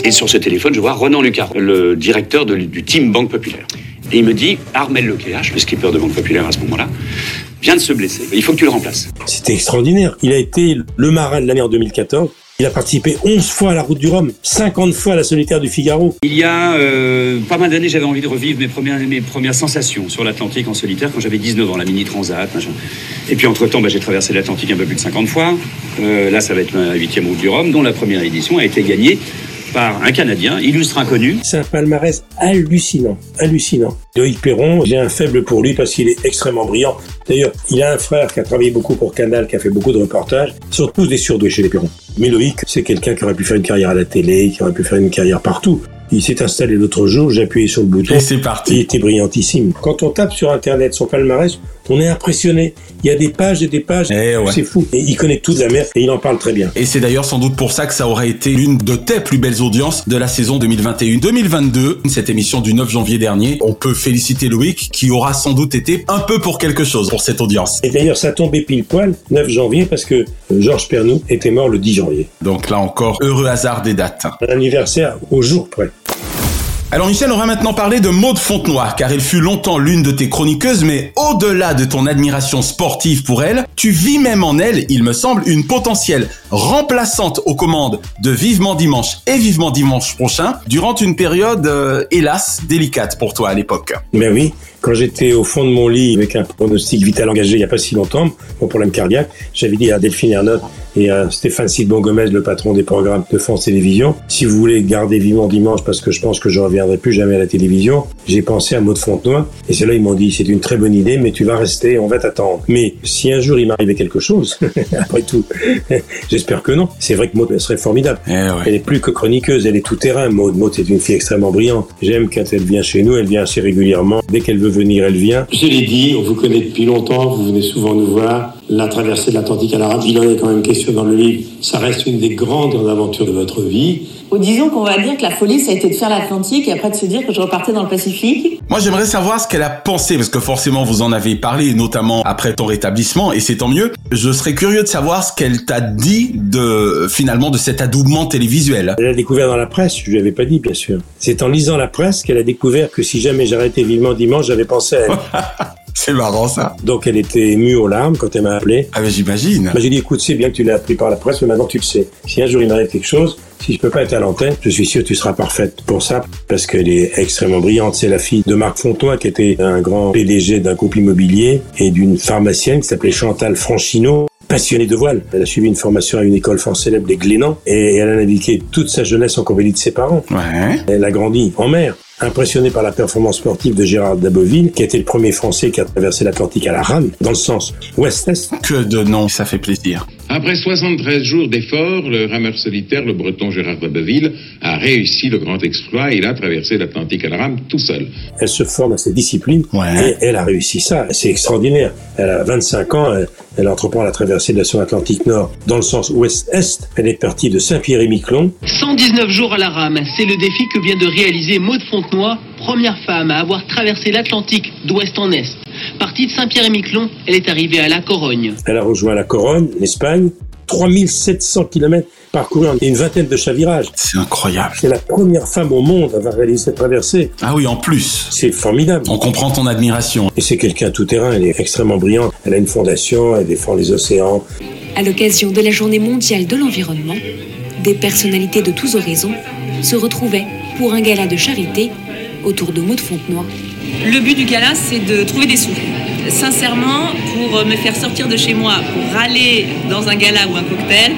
Et sur ce téléphone, je vois Ronan Lucas, le directeur de- du team Banque Populaire. Et il me dit, Armel Lecléache, le skipper de Banque Populaire à ce moment-là, vient de se blesser. Il faut que tu le remplaces. C'était extraordinaire. Il a été le marin de l'année en 2014. Il a participé 11 fois à la route du Rhum, 50 fois à la solitaire du Figaro. Il y a euh, pas mal d'années, j'avais envie de revivre mes premières, mes premières sensations sur l'Atlantique en solitaire quand j'avais 19 ans, la mini transat, machin. Et puis entre-temps, bah, j'ai traversé l'Atlantique un peu plus de 50 fois. Euh, là, ça va être ma huitième route du Rhum, dont la première édition a été gagnée par un Canadien, illustre inconnu. C'est un palmarès hallucinant, hallucinant. Loïc Perron, j'ai un faible pour lui parce qu'il est extrêmement brillant. D'ailleurs, il a un frère qui a travaillé beaucoup pour Canal, qui a fait beaucoup de reportages. Ils sont tous des surdoués chez les Perron. Mais Loïc, c'est quelqu'un qui aurait pu faire une carrière à la télé, qui aurait pu faire une carrière partout. Il s'est installé l'autre jour, j'ai appuyé sur le bouton. Et c'est parti. Il était brillantissime. Quand on tape sur Internet son palmarès, on est impressionné. Il y a des pages et des pages. Eh ouais. C'est fou. Et il connaît tout de la mer et il en parle très bien. Et c'est d'ailleurs sans doute pour ça que ça aurait été l'une de tes plus belles audiences de la saison 2021-2022. Cette émission du 9 janvier dernier, on peut féliciter Loïc qui aura sans doute été un peu pour quelque chose pour cette audience. Et d'ailleurs, ça tombait pile poil, 9 janvier, parce que euh, Georges Pernou était mort le 10 janvier. Donc là encore, heureux hasard des dates. Un anniversaire au jour près. Alors Michel, on va maintenant parler de Maude Fontenoy, car elle fut longtemps l'une de tes chroniqueuses, mais au-delà de ton admiration sportive pour elle, tu vis même en elle, il me semble, une potentielle remplaçante aux commandes de Vivement Dimanche et Vivement Dimanche prochain, durant une période, euh, hélas, délicate pour toi à l'époque. Ben oui, quand j'étais au fond de mon lit avec un pronostic vital engagé il n'y a pas si longtemps, mon problème cardiaque, j'avais dit à Delphine Ernotte et à Stéphane Sidbon Gomez, le patron des programmes de France Télévisions, si vous voulez garder vivant dimanche parce que je pense que je ne reviendrai plus jamais à la télévision, j'ai pensé à Maud Fontenoy et c'est là ils m'ont dit c'est une très bonne idée mais tu vas rester, on va t'attendre. Mais si un jour il m'arrivait quelque chose, après tout, j'espère que non. C'est vrai que Maud serait formidable. Elle est plus que chroniqueuse, elle est tout terrain. Maud, Maud c'est une fille extrêmement brillante. J'aime quand elle vient chez nous, elle vient assez régulièrement. Dès qu'elle veut elle vient. Je l'ai dit, on vous connaît depuis longtemps, vous venez souvent nous voir. La traversée de l'Atlantique à l'Arabe, il en est quand même question dans le livre. Ça reste une des grandes aventures de votre vie. Ou disons qu'on va dire que la folie, ça a été de faire l'Atlantique et après de se dire que je repartais dans le Pacifique. Moi, j'aimerais savoir ce qu'elle a pensé, parce que forcément, vous en avez parlé, notamment après ton rétablissement, et c'est tant mieux. Je serais curieux de savoir ce qu'elle t'a dit de, finalement, de cet adoubement télévisuel. Elle a découvert dans la presse, je lui avais pas dit bien sûr. C'est en lisant la presse qu'elle a découvert que si jamais j'arrêtais vivement dimanche, j'avais pensé à elle. C'est marrant ça. Donc elle était émue aux larmes quand elle m'a appelé. Ah mais j'imagine. Bah, j'ai dit écoute, c'est bien que tu l'as appris par la presse, mais maintenant tu le sais. Si un jour il m'arrive quelque chose, si je peux pas être à l'antenne, je suis sûr que tu seras parfaite pour ça, parce qu'elle est extrêmement brillante. C'est la fille de Marc Fontois, qui était un grand PDG d'un groupe immobilier et d'une pharmacienne qui s'appelait Chantal Franchino passionnée de voile. Elle a suivi une formation à une école fort célèbre des Glénans et elle a navigué toute sa jeunesse en compagnie de ses parents. Ouais. Elle a grandi en mer. Impressionné par la performance sportive de Gérard Daboville, qui a été le premier Français qui a traversé l'Atlantique à la rame, dans le sens ouest-est. Que de nom, ça fait plaisir. Après 73 jours d'efforts, le rameur solitaire, le breton Gérard Dabeville, a réussi le grand exploit. Il a traversé l'Atlantique à la rame tout seul. Elle se forme à cette discipline et elle a réussi ça. C'est extraordinaire. Elle a 25 ans, elle, elle entreprend la traversée de l'océan Atlantique Nord dans le sens ouest-est. Elle est partie de Saint-Pierre-et-Miquelon. 119 jours à la rame, c'est le défi que vient de réaliser Maude Fontenoy, première femme à avoir traversé l'Atlantique d'ouest en est. Partie de Saint-Pierre-et-Miquelon, elle est arrivée à La Corogne. Elle a rejoint la Corogne, l'Espagne. 3700 km parcourus en une vingtaine de chavirages. C'est incroyable. C'est la première femme au monde à avoir réalisé cette traversée. Ah oui, en plus. C'est formidable. On comprend ton admiration. Et c'est quelqu'un tout terrain, elle est extrêmement brillante. Elle a une fondation, elle défend les océans. À l'occasion de la Journée mondiale de l'environnement, des personnalités de tous horizons se retrouvaient pour un gala de charité autour de Maud Fontenoy. Le but du gala, c'est de trouver des sous. Sincèrement, pour me faire sortir de chez moi, pour râler dans un gala ou un cocktail,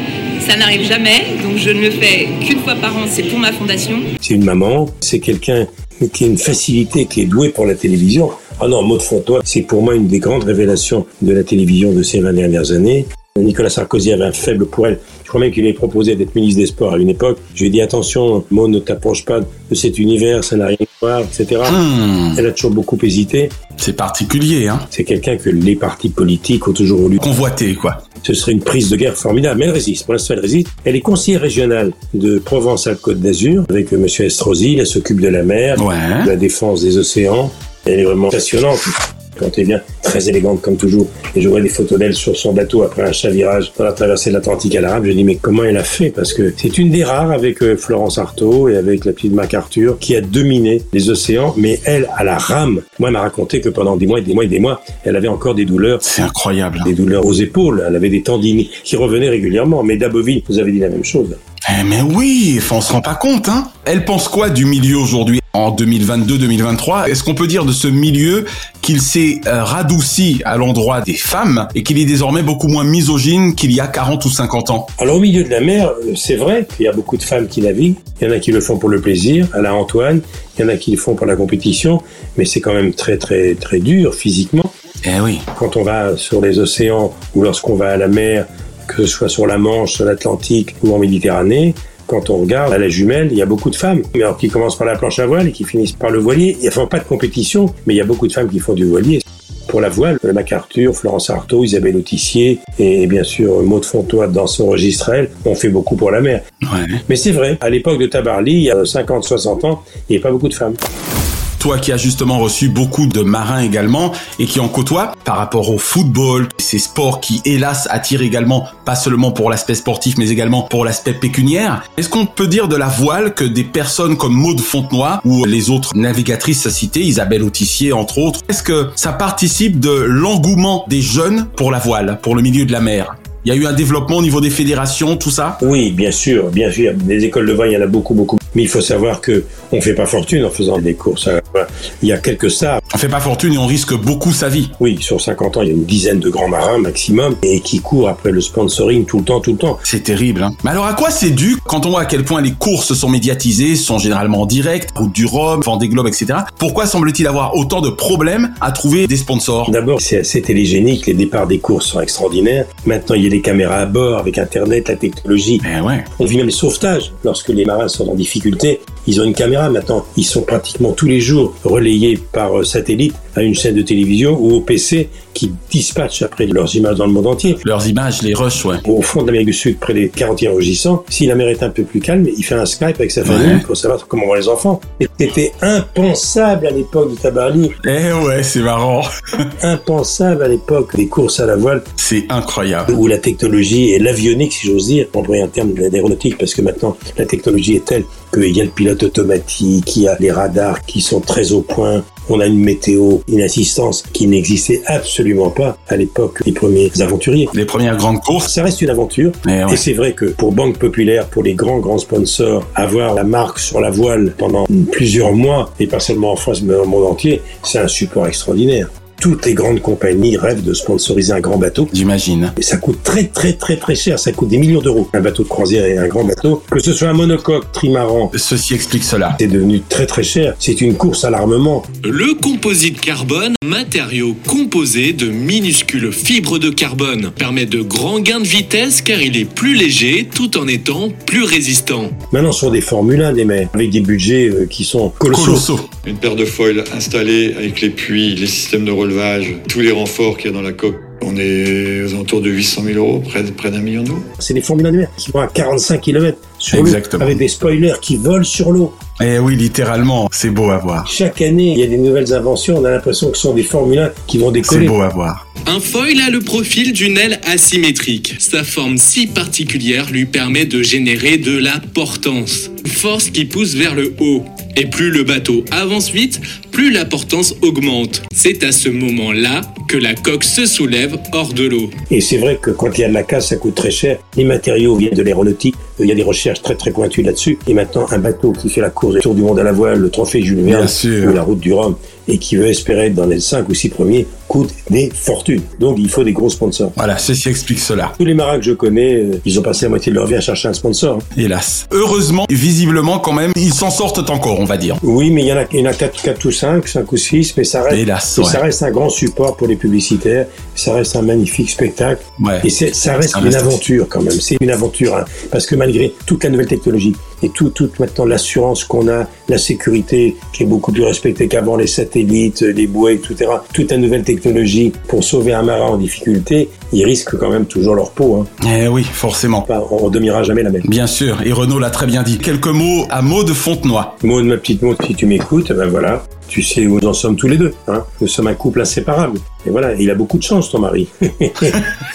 ça n'arrive jamais. Donc je ne le fais qu'une fois par an, c'est pour ma fondation. C'est une maman, c'est quelqu'un qui a une facilité, qui est doué pour la télévision. Ah non, Maud Fontoy, c'est pour moi une des grandes révélations de la télévision de ces 20 dernières années. Nicolas Sarkozy avait un faible pour elle. Je crois même qu'il lui a proposé d'être ministre des Sports à une époque. Je lui ai dit attention, Maud, ne t'approche pas de cet univers, ça n'a rien à voir, etc. Hmm. Elle a toujours beaucoup hésité. C'est particulier, hein. C'est quelqu'un que les partis politiques ont toujours voulu convoiter, quoi. Ce serait une prise de guerre formidable, mais elle résiste. Pour l'instant, elle résiste. Elle est conseillère régionale de Provence-Alpes-Côte d'Azur avec M. Estrosi. Elle s'occupe de la mer, de la défense des océans. Elle est vraiment passionnante. Quand elle vient, très élégante comme toujours. Et je vois des photos d'elle sur son bateau après un chavirage dans la traversée de l'Atlantique à l'Arabe. Je dis, mais comment elle a fait? Parce que c'est une des rares avec euh, Florence Artaud et avec la petite MacArthur qui a dominé les océans, mais elle, à la rame. Moi, elle m'a raconté que pendant des mois et des mois et des mois, elle avait encore des douleurs. C'est incroyable. Des douleurs aux épaules. Elle avait des tendinites qui revenaient régulièrement. Mais Daboville vous avez dit la même chose. Eh mais oui, on se rend pas compte, hein. Elle pense quoi du milieu aujourd'hui en 2022-2023 Est-ce qu'on peut dire de ce milieu qu'il s'est euh, radouci à l'endroit des femmes et qu'il est désormais beaucoup moins misogyne qu'il y a 40 ou 50 ans? Alors au milieu de la mer, euh, c'est vrai qu'il y a beaucoup de femmes qui naviguent. Il y en a qui le font pour le plaisir, à la Antoine. Il y en a qui le font pour la compétition, mais c'est quand même très très très dur physiquement. Eh oui. Quand on va sur les océans ou lorsqu'on va à la mer, que ce soit sur la Manche, sur l'Atlantique ou en Méditerranée, quand on regarde à la jumelle, il y a beaucoup de femmes, mais alors qui commencent par la planche à voile et qui finissent par le voilier. Il n'y a pas de compétition, mais il y a beaucoup de femmes qui font du voilier. Pour la voile, MacArthur, Florence Artaud, Isabelle Autissier et bien sûr Maud Fontoy dans son registre elle, ont fait beaucoup pour la mer. Ouais. Mais c'est vrai, à l'époque de Tabarly, il y a 50-60 ans, il n'y avait pas beaucoup de femmes toi qui as justement reçu beaucoup de marins également et qui en côtoie par rapport au football, ces sports qui hélas attirent également pas seulement pour l'aspect sportif mais également pour l'aspect pécuniaire. Est-ce qu'on peut dire de la voile que des personnes comme Maude Fontenoy ou les autres navigatrices citées, Isabelle Autissier entre autres, est-ce que ça participe de l'engouement des jeunes pour la voile, pour le milieu de la mer? Il y a eu un développement au niveau des fédérations, tout ça? Oui, bien sûr, bien sûr. Des écoles de voile, il y en a beaucoup, beaucoup. Mais il faut savoir que on fait pas fortune en faisant des courses. Il y a quelques stars. On fait pas fortune et on risque beaucoup sa vie. Oui, sur 50 ans, il y a une dizaine de grands marins maximum et qui courent après le sponsoring tout le temps, tout le temps. C'est terrible. Hein Mais alors à quoi c'est dû quand on voit à quel point les courses sont médiatisées, sont généralement en direct, route du Rhum, Vendée Globe, etc. Pourquoi semble-t-il avoir autant de problèmes à trouver des sponsors? D'abord, c'est assez télégénique. Les départs des courses sont extraordinaires. Maintenant, il y a les caméras à bord avec Internet, la technologie. Ben ouais. On vit même les sauvetages. Lorsque les marins sont en difficulté, ils ont une caméra maintenant. Ils sont pratiquement tous les jours relayés par satellite à une chaîne de télévision ou au PC qui dispatchent après leurs images dans le monde entier. Leurs images, les rushs, ouais. Au fond de l'Amérique du Sud, près des 40 enregistrants, si la mer est un peu plus calme, il fait un Skype avec sa famille Ouais. pour savoir comment vont les enfants. C'était impensable à l'époque du Tabarly. Eh ouais, c'est marrant. impensable à l'époque des courses à la voile. C'est incroyable. Où la technologie et l'avionique, si j'ose dire, employer un terme d'aéronautique, parce que maintenant la technologie est telle qu'il y a le pilote automatique, il y a les radars qui sont très au point, on a une météo, une assistance qui n'existait absolument pas à l'époque des premiers aventuriers. Les premières grandes courses. Ça reste une aventure. Eh ouais. Et c'est vrai que pour Banque Populaire, pour les grands, grands sponsors, avoir la marque sur la voile pendant plusieurs mois, et pas seulement en France, mais dans le monde entier, c'est un support extraordinaire. Toutes les grandes compagnies rêvent de sponsoriser un grand bateau. J'imagine. Et ça coûte très très très très cher, ça coûte des millions d'euros. Un bateau de croisière et un grand bateau, que ce soit un monocoque, trimaran, Ceci explique cela. c'est devenu très très cher. C'est une course à l'armement. Le composite carbone, matériau composé de minuscules fibres de carbone, permet de grands gains de vitesse car il est plus léger tout en étant plus résistant. Maintenant, sur des Formule 1, des mers, avec des budgets euh, qui sont colossaux. Une paire de foils installée avec les puits, les systèmes de relevage, tous les renforts qu'il y a dans la coque. On est aux alentours de 800 000 euros, près, d'un million d'euros. C'est des Formule 1 de mer qui vont à 45 km Exactement. avec des spoilers qui volent sur l'eau. Eh oui, littéralement, c'est beau à voir. Chaque année, il y a des nouvelles inventions. On a l'impression que ce sont des Formule 1 qui vont C'est décoller. beau à voir. Un foil a le profil d'une aile asymétrique. Sa forme si particulière lui permet de générer de la portance, force qui pousse vers le haut. Et plus le bateau avance vite, plus la portance augmente. C'est à ce moment-là que la coque se soulève hors de l'eau. Et c'est vrai que quand il y a de la casse, ça coûte très cher. Les matériaux viennent de l'aéronautique. Il y a des recherches très très pointues là-dessus. Et maintenant, un bateau qui fait la course du Tour du monde à la voile, le trophée Jules Verne ou la route du Rhum, et qui veut espérer être dans les 5 ou 6 premiers, coûte des fortunes. Donc il faut des gros sponsors. Voilà, ceci explique cela. Tous les marins que je connais, euh, ils ont passé la moitié de leur vie à chercher un sponsor. hein. Hélas. Heureusement, visiblement quand même, ils s'en sortent encore, on va dire. Oui, mais il y en a, il y en a 4, 4 ou 5, 5 ou 6, mais ça reste, Hélas, mais ça ouais. reste un grand support pour les publicitaires, ça reste un magnifique spectacle, Ouais. et ça reste une aventure quand même, c'est une aventure, hein, parce que malgré toute la nouvelle technologie et tout, toute maintenant l'assurance qu'on a, la sécurité qui est beaucoup plus respectée qu'avant, les satellites, les bouées, etc., toute la nouvelle technologie pour sauver un marin en difficulté, ils risquent quand même toujours leur peau. Hein. Eh oui, forcément. Enfin, on ne jamais la même. Bien sûr, et Renaud l'a très bien dit. Quelques mots à mots de Fontenoy. Maud, ma petite Maud, si tu m'écoutes, ben voilà, tu sais où nous en sommes tous les deux. Hein. Nous sommes un couple inséparable. Et voilà, il a beaucoup de chance, ton mari. et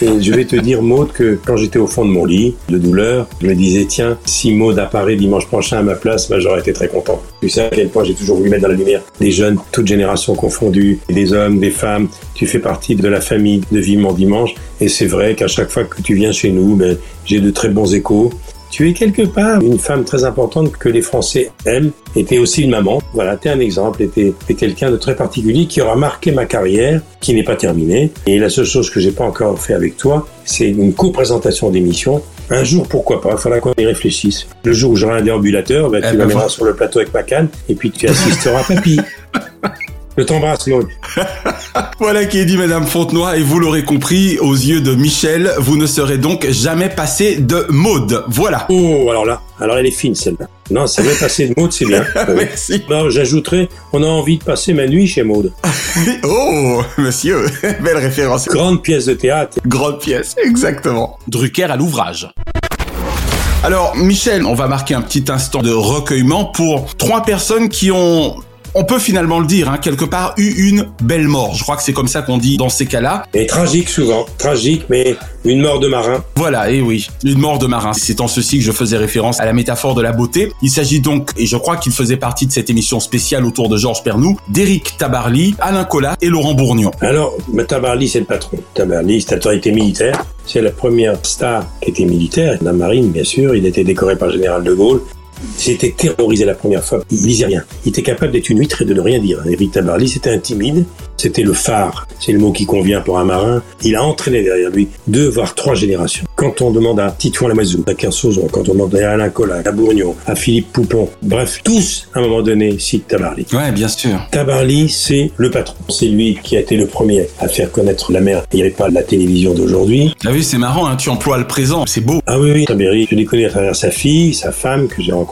je vais te dire, Maud, que quand j'étais au fond de mon lit, de douleur, je me disais, tiens, si Maud apparaît dimanche prochain à ma place, ben, j'aurais été très content. Tu sais à quel point j'ai toujours voulu mettre dans la lumière des jeunes, toutes générations confondues, des hommes, des femmes. Tu fais partie de la famille de Vivement Dimanche. Et c'est vrai qu'à chaque fois que tu viens chez nous, ben, j'ai de très bons échos. Tu es quelque part une femme très importante que les Français aiment. Et t'es aussi une maman. Voilà, t'es un exemple. Et t'es t'es quelqu'un de très particulier qui aura marqué ma carrière, qui n'est pas terminée. Et la seule chose que j'ai pas encore fait avec toi, c'est une co-présentation d'émission. Un jour, pourquoi pas? Il faudra qu'on y réfléchisse. Le jour où j'aurai un déambulateur, ben, Eh tu ben, l'amèneras voilà. sur le plateau avec ma canne. Et puis tu assisteras à papy. Je t'embrasse, Maud. Voilà qui est dit, Madame Fontenoy, et vous l'aurez compris, aux yeux de Michel, vous ne serez donc jamais passé de mode. Voilà. Oh, alors là, alors elle est fine celle-là. Non, ça vient passer de Maud, c'est bien. Merci. Non, j'ajouterais, on a envie de passer ma nuit chez Maud. oh, monsieur, belle référence. Grande pièce de théâtre. Grande pièce, exactement. Drucker à l'ouvrage. Alors, Michel, on va marquer un petit instant de recueillement pour trois personnes qui ont, on peut finalement le dire, hein, quelque part, eu une belle mort. Je crois que c'est comme ça qu'on dit dans ces cas-là. Et tragique souvent, tragique, mais une mort de marin. Voilà, et oui, une mort de marin. C'est en ceci que je faisais référence à la métaphore de la beauté. Il s'agit donc, et je crois qu'il faisait partie de cette émission spéciale autour de Georges Pernou, d'Éric Tabarly, Alain Collat et Laurent Bourgnon. Alors, Tabarly, c'est le patron. Tabarly, c'est l'autorité militaire. C'est la première star qui était militaire, la marine, bien sûr. Il était décoré par le général de Gaulle. C'était terrorisé la première fois. Il lisait rien. Il était capable d'être une huître et de ne rien dire. Éric Tabarly, c'était un timide. C'était le phare. C'est le mot qui convient pour un marin. Il a entraîné derrière lui deux, voire trois générations. Quand on demande à Titouan Lamazou, à Kersozon, quand on demande à Alain Collat, à Bourgnon, à Philippe Poupon, bref, tous, à un moment donné, citent Tabarly. Ouais, bien sûr. Tabarly, c'est le patron. C'est lui qui a été le premier à faire connaître la mer. Il n'y avait pas la télévision d'aujourd'hui. Ah oui, c'est marrant, hein, tu emploies le présent, c'est beau. Ah oui, oui, Tabarly, je l'ai connu à travers sa fille, sa femme que j'ai rencontrée.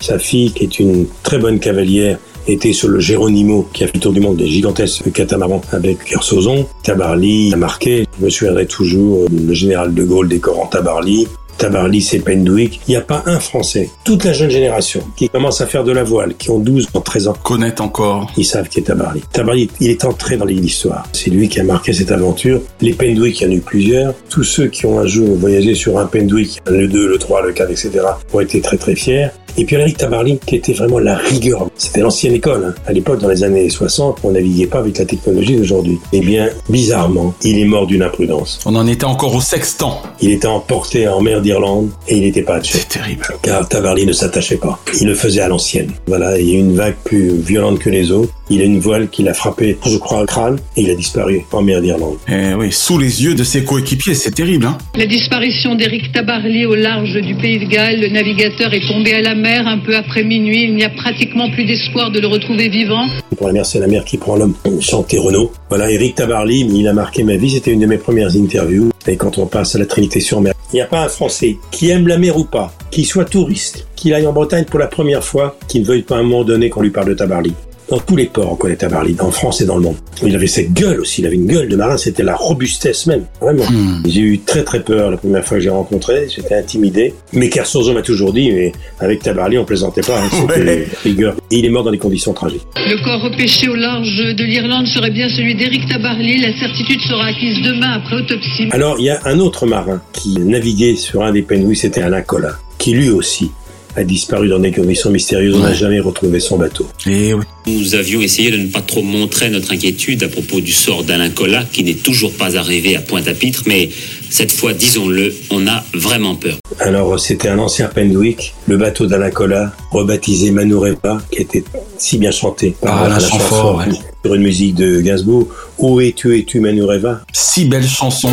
Sa fille, qui est une très bonne cavalière, était sur le Géronimo, qui a fait le tour du monde des gigantesques catamarans avec Kersozon. Tabarly a marqué, je me souviendrai toujours, le général de Gaulle décorant Tabarly. Tabarly, c'est Pendwick. Il n'y a pas un Français, toute la jeune génération, qui commence à faire de la voile, qui ont 12 ans, 13 ans, Connaître encore. ils savent qui est Tabarly. Tabarly, il est entré dans l'histoire. C'est lui qui a marqué cette aventure. Les Pendwick, il y en a eu plusieurs. Tous ceux qui ont un jour voyagé sur un Pendwick, le 2, le 3, le 4, etc., ont été très très fiers. Et puis Eric Tabarly, qui était vraiment la rigueur. C'était l'ancienne école. hein. À l'époque, dans les années 60, on naviguait pas avec la technologie d'aujourd'hui. Eh bien, bizarrement, il est mort d'une imprudence. On en était encore au sextant. Il était emporté en mer d'Irlande et il n'était pas hatché. C'est terrible. Car Tabarly ne s'attachait pas. Il le faisait à l'ancienne. Voilà, il y a eu une vague plus violente que les autres. Il a une voile qui l'a frappé, je crois, au crâne et il a disparu en mer d'Irlande. Eh oui, sous les yeux de ses coéquipiers, c'est terrible, hein. La disparition d'Éric Tabarly au large du Pays de Galles, le navigateur est tombé à la mer un peu après minuit. Il n'y a pratiquement plus d'espoir de le retrouver vivant. Pour la mer, c'est la mer qui prend l'homme. Chanter Renault. Voilà, Eric Tabarly, il a marqué ma vie. C'était une de mes premières interviews. Et quand on passe à la Trinité-sur-Mer, il n'y a pas un Français qui aime la mer ou pas, qui soit touriste, qu'il aille en Bretagne pour la première fois, qui ne veuille pas à un moment donné qu'on lui parle de Tabarly. Dans tous les ports, on connaît Tabarly, en France et dans le monde. Il avait cette gueule aussi, il avait une gueule de marin, c'était la robustesse même, vraiment. J'ai eu très très peur la première fois que j'ai rencontré, j'étais intimidé. Mais Kersozon m'a toujours dit, mais avec Tabarly, on plaisantait pas, hein, c'était rigueur. Et il est mort dans des conditions tragiques. Le corps repêché au large de l'Irlande serait bien celui d'Éric Tabarly. La certitude sera acquise demain après autopsie. Alors, il y a un autre marin qui naviguait sur un des Penouilles, c'était Alain Collat, qui lui aussi a disparu dans des conditions mystérieuses. On n'a jamais retrouvé son bateau. Et oui. Nous avions essayé de ne pas trop montrer notre inquiétude à propos du sort d'Alain Collat, qui n'est toujours pas arrivé à Pointe-à-Pitre, mais cette fois, disons-le, on a vraiment peur. Alors, c'était un ancien Pendwick, le bateau d'Alain Collat, rebaptisé Manureva, qui était si bien chanté par Ah, Alain la Chamfort, chanson, ouais. sur une musique de Gainsbourg. Où es-tu, es-tu Manureva Si belle chanson.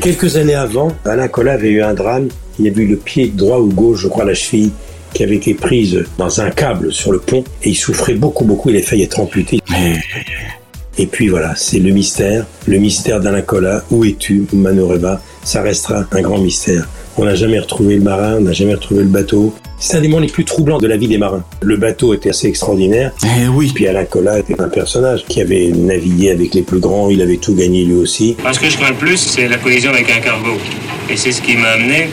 Quelques années avant, Alain Collat avait eu un drame. Il avait eu le pied droit ou gauche, je crois, la cheville, qui avait été prise dans un câble sur le pont. Et il souffrait beaucoup, beaucoup. Il a failli être amputé. Et puis voilà, c'est le mystère. Le mystère d'Alain Collat. Où es-tu, Manoreva Ça restera un grand mystère. On n'a jamais retrouvé le marin, on n'a jamais retrouvé le bateau. C'est un des moments les plus troublants de la vie des marins. Le bateau était assez extraordinaire. Eh oui. Puis Alain Collat était un personnage qui avait navigué avec les plus grands. Il avait tout gagné lui aussi. Moi, ce que je crains le plus, c'est la collision avec un cargo. Et c'est ce qui m'a amené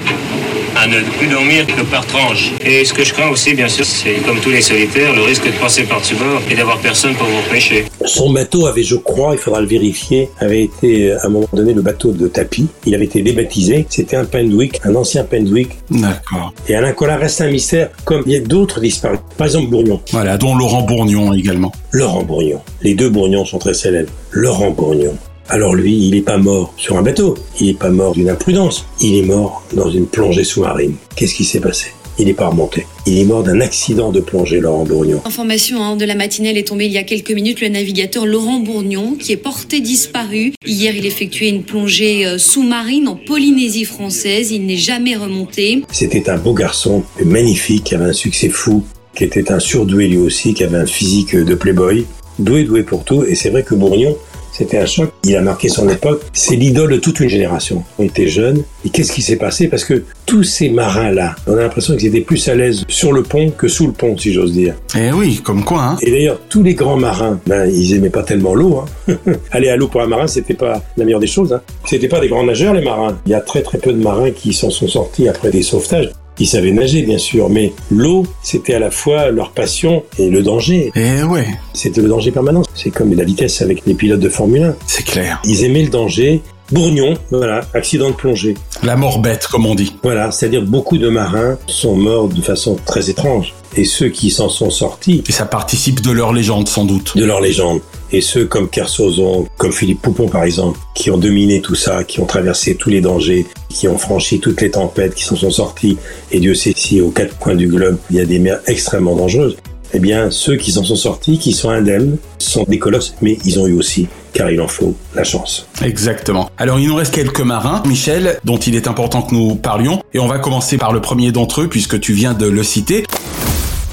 à ne plus dormir que par tranche. Et ce que je crains aussi, bien sûr, c'est comme tous les solitaires, le risque de passer par-dessus bord et d'avoir personne pour vous repêcher. Son bateau avait, je crois, il faudra le vérifier, avait été euh, à un moment donné le bateau de tapis. Il avait été débaptisé. C'était un Pendwick, un ancien Pendwick. D'accord. Et Alain Collat reste un mystère, comme il y a d'autres disparus. Par exemple, Bourgnon. Voilà, dont Laurent Bourgnon également. Laurent Bourgnon. Les deux Bourgnons sont très célèbres. Laurent Bourgnon. Alors lui, il n'est pas mort sur un bateau. Il n'est pas mort d'une imprudence. Il est mort dans une plongée sous-marine. Qu'est-ce qui s'est passé? Il n'est pas remonté. Il est mort d'un accident de plongée, Laurent Bourgnon. Information hein, de la matinale est tombée il y a quelques minutes. Le navigateur Laurent Bourgnon, qui est porté disparu. Hier, il effectuait une plongée euh, sous-marine en Polynésie française. Il n'est jamais remonté. C'était un beau garçon, magnifique, qui avait un succès fou, qui était un surdoué lui aussi, qui avait un physique de playboy, doué, doué pour tout. Et c'est vrai que Bourgnon, c'était un choc. Il a marqué son époque. C'est l'idole de toute une génération. On était jeunes. Et qu'est-ce qui s'est passé? Parce que tous ces marins-là, on a l'impression qu'ils étaient plus à l'aise sur le pont que sous le pont, si j'ose dire. Eh oui, comme quoi, hein. Et d'ailleurs, tous les grands marins, ben, ils aimaient pas tellement l'eau. Hein. Aller à l'eau pour un marin, c'était pas la meilleure des choses. Hein. C'était pas des grands nageurs, les marins. Il y a très très peu de marins qui s'en sont sortis après des sauvetages. Ils savaient nager, bien sûr, mais l'eau, c'était à la fois leur passion et le danger. Eh ouais. C'était le danger permanent. C'est comme la vitesse avec les pilotes de Formule 1. C'est clair. Ils aimaient le danger. Bourgnon, voilà, accident de plongée. La mort bête, comme on dit. Voilà, c'est-à-dire beaucoup de marins sont morts de façon très étrange. Et ceux qui s'en sont sortis... Et ça participe de leur légende, sans doute. De leur légende. Et ceux comme Kersozon, comme Philippe Poupon par exemple, qui ont dominé tout ça, qui ont traversé tous les dangers, qui ont franchi toutes les tempêtes, qui s'en sont sortis, et Dieu sait si aux quatre coins du globe, il y a des mers extrêmement dangereuses, eh bien, ceux qui s'en sont sortis, qui sont indemnes, sont des colosses, mais ils ont eu aussi, car il en faut, la chance. Exactement. Alors, il nous reste quelques marins, Michel, dont il est important que nous parlions, et on va commencer par le premier d'entre eux, puisque tu viens de le citer.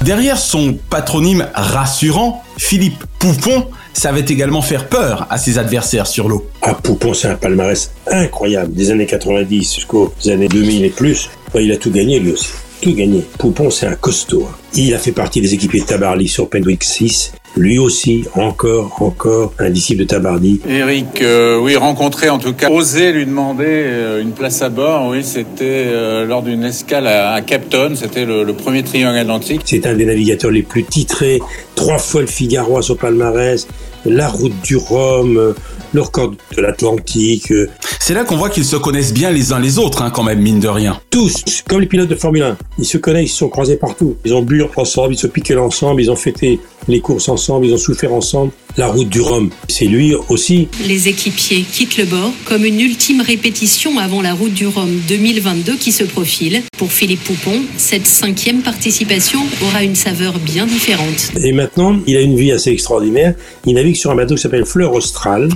Derrière son patronyme rassurant, Philippe Poupon savait également faire peur à ses adversaires sur l'eau. Ah, Poupon, c'est un palmarès incroyable, des années 90 jusqu'aux années 2000 et plus. Il a tout gagné lui aussi, tout gagné. Poupon, c'est un costaud. hein. Il a fait partie des équipiers de Tabarly sur Pendwick 6. Lui aussi, encore, encore, un disciple de Tabarly. Eric, euh, oui, rencontré en tout cas, osé lui demander euh, une place à bord, oui, c'était euh, lors d'une escale à, à Cape Town, c'était le, le premier triangle atlantique. C'est un des navigateurs les plus titrés. Trois fois le Figaro à son palmarès. La route du Rhum, euh, le record de l'Atlantique. C'est là qu'on voit qu'ils se connaissent bien les uns les autres, hein, quand même, mine de rien. Tous, comme les pilotes de Formule 1. Ils se connaissent, ils se sont croisés partout. Ils ont bu ensemble, ils se piquaient ensemble, ils ont fêté les courses ensemble, ils ont souffert ensemble. La route du Rhum, c'est lui aussi. Les équipiers quittent le bord comme une ultime répétition avant la route du Rhum 2022 qui se profile. Pour Philippe Poupon, cette cinquième participation aura une saveur bien différente. Et maintenant, il a une vie assez extraordinaire. Il navigue sur un bateau qui s'appelle Fleur Austral.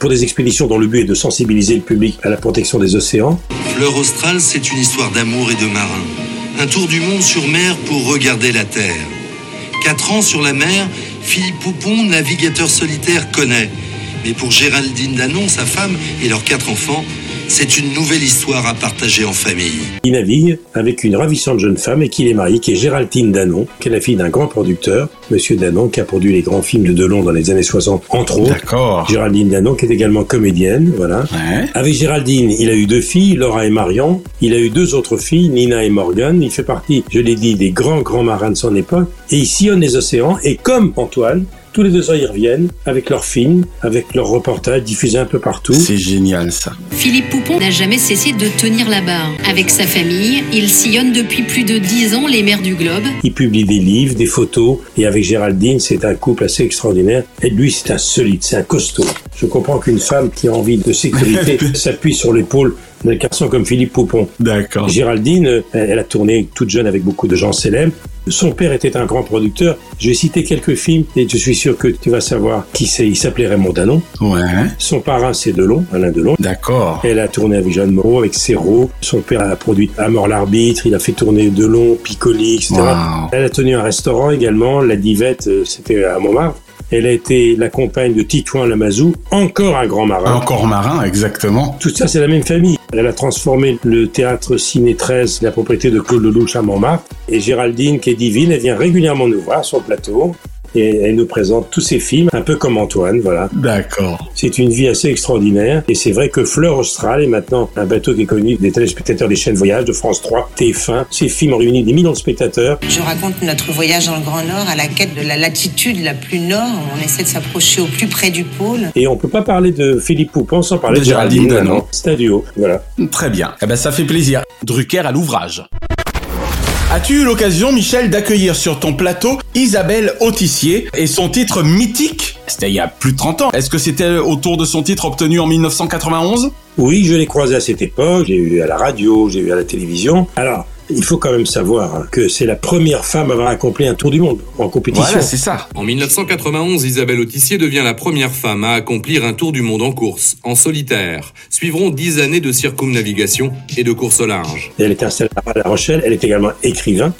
Pour des expéditions dont le but est de sensibiliser le public à la protection des océans. Fleur Austral, c'est une histoire d'amour et de marin. Un tour du monde sur mer pour regarder la terre. Quatre ans sur la mer, Philippe Poupon, navigateur solitaire, connaît. Mais pour Géraldine Danon, sa femme et leurs quatre enfants, c'est une nouvelle histoire à partager en famille. Il navigue avec une ravissante jeune femme et qu'il est marié, qui est Géraldine Danon, qui est la fille d'un grand producteur, Monsieur Danon, qui a produit les grands films de Delon dans les années 60, entre autres. D'accord. Géraldine Danon, qui est également comédienne, voilà. Avec Géraldine, il a eu deux filles, Laura et Marion. Il a eu deux autres filles, Nina et Morgan. Il fait partie, je l'ai dit, des grands, grands marins de son époque. Et il sillonne les océans. Et comme Antoine, tous les deux ans, ils reviennent avec leurs films, avec leurs reportages diffusés un peu partout. C'est génial, ça. Philippe Poupon n'a jamais cessé de tenir la barre. Avec sa famille, il sillonne depuis plus de dix ans les mers du globe. Il publie des livres, des photos, et avec Géraldine, c'est un couple assez extraordinaire. Et lui, c'est un solide, c'est un costaud. Je comprends qu'une femme qui a envie de sécurité s'appuie sur l'épaule d'un garçon comme Philippe Poupon. D'accord. Géraldine, elle a tourné toute jeune avec beaucoup de gens célèbres. Son père était un grand producteur. Je vais citer quelques films et je suis sûr que tu vas savoir qui c'est. Il s'appelait Raymond Danon. Ouais. Son parrain, c'est Delon, Alain Delon. D'accord. Elle a tourné avec Jeanne Moreau, avec Serrault. Son père a produit À mort l'arbitre. Il a fait tourner Delon, Piccoli, etc. Wow. Elle a tenu un restaurant également. La Divette, euh, c'était à Montmartre. Elle a été la compagne de Titouan Lamazou, encore un grand marin. Encore marin, exactement. Tout ça, c'est la même famille. Elle a transformé le théâtre Ciné 13, la propriété de Claude Lelouch à Montmartre. Et Géraldine, qui est divine, elle vient régulièrement nous voir sur le plateau. Et elle nous présente tous ses films, un peu comme Antoine, voilà. D'accord. C'est une vie assez extraordinaire. Et c'est vrai que Fleur Austral est maintenant un bateau qui est connu des téléspectateurs des chaînes voyage de France 3, TF1. Ces films ont réuni des millions de spectateurs. Je raconte notre voyage dans le Grand Nord à la quête de la latitude la plus nord. On essaie de s'approcher au plus près du pôle. Et on peut pas parler de Philippe Poupon sans parler De de, Géraldine, un duo, voilà. Très bien. Eh ben, ça fait plaisir. Drucker à l'ouvrage. As-tu eu l'occasion, Michel, d'accueillir sur ton plateau Isabelle Autissier et son titre mythique? C'était il y a plus de 30 ans. Est-ce que c'était autour de son titre obtenu en 1991 Oui, je l'ai croisé à cette époque, j'ai eu à la radio, j'ai eu à la télévision. Alors, il faut quand même savoir que c'est la première femme à avoir accompli un tour du monde en compétition. ça. En 1991, Isabelle Autissier devient la première femme à accomplir un tour du monde en course, en solitaire. Suivront dix années de circumnavigation et de course au large. Elle est installée à La Rochelle, elle est également écrivain.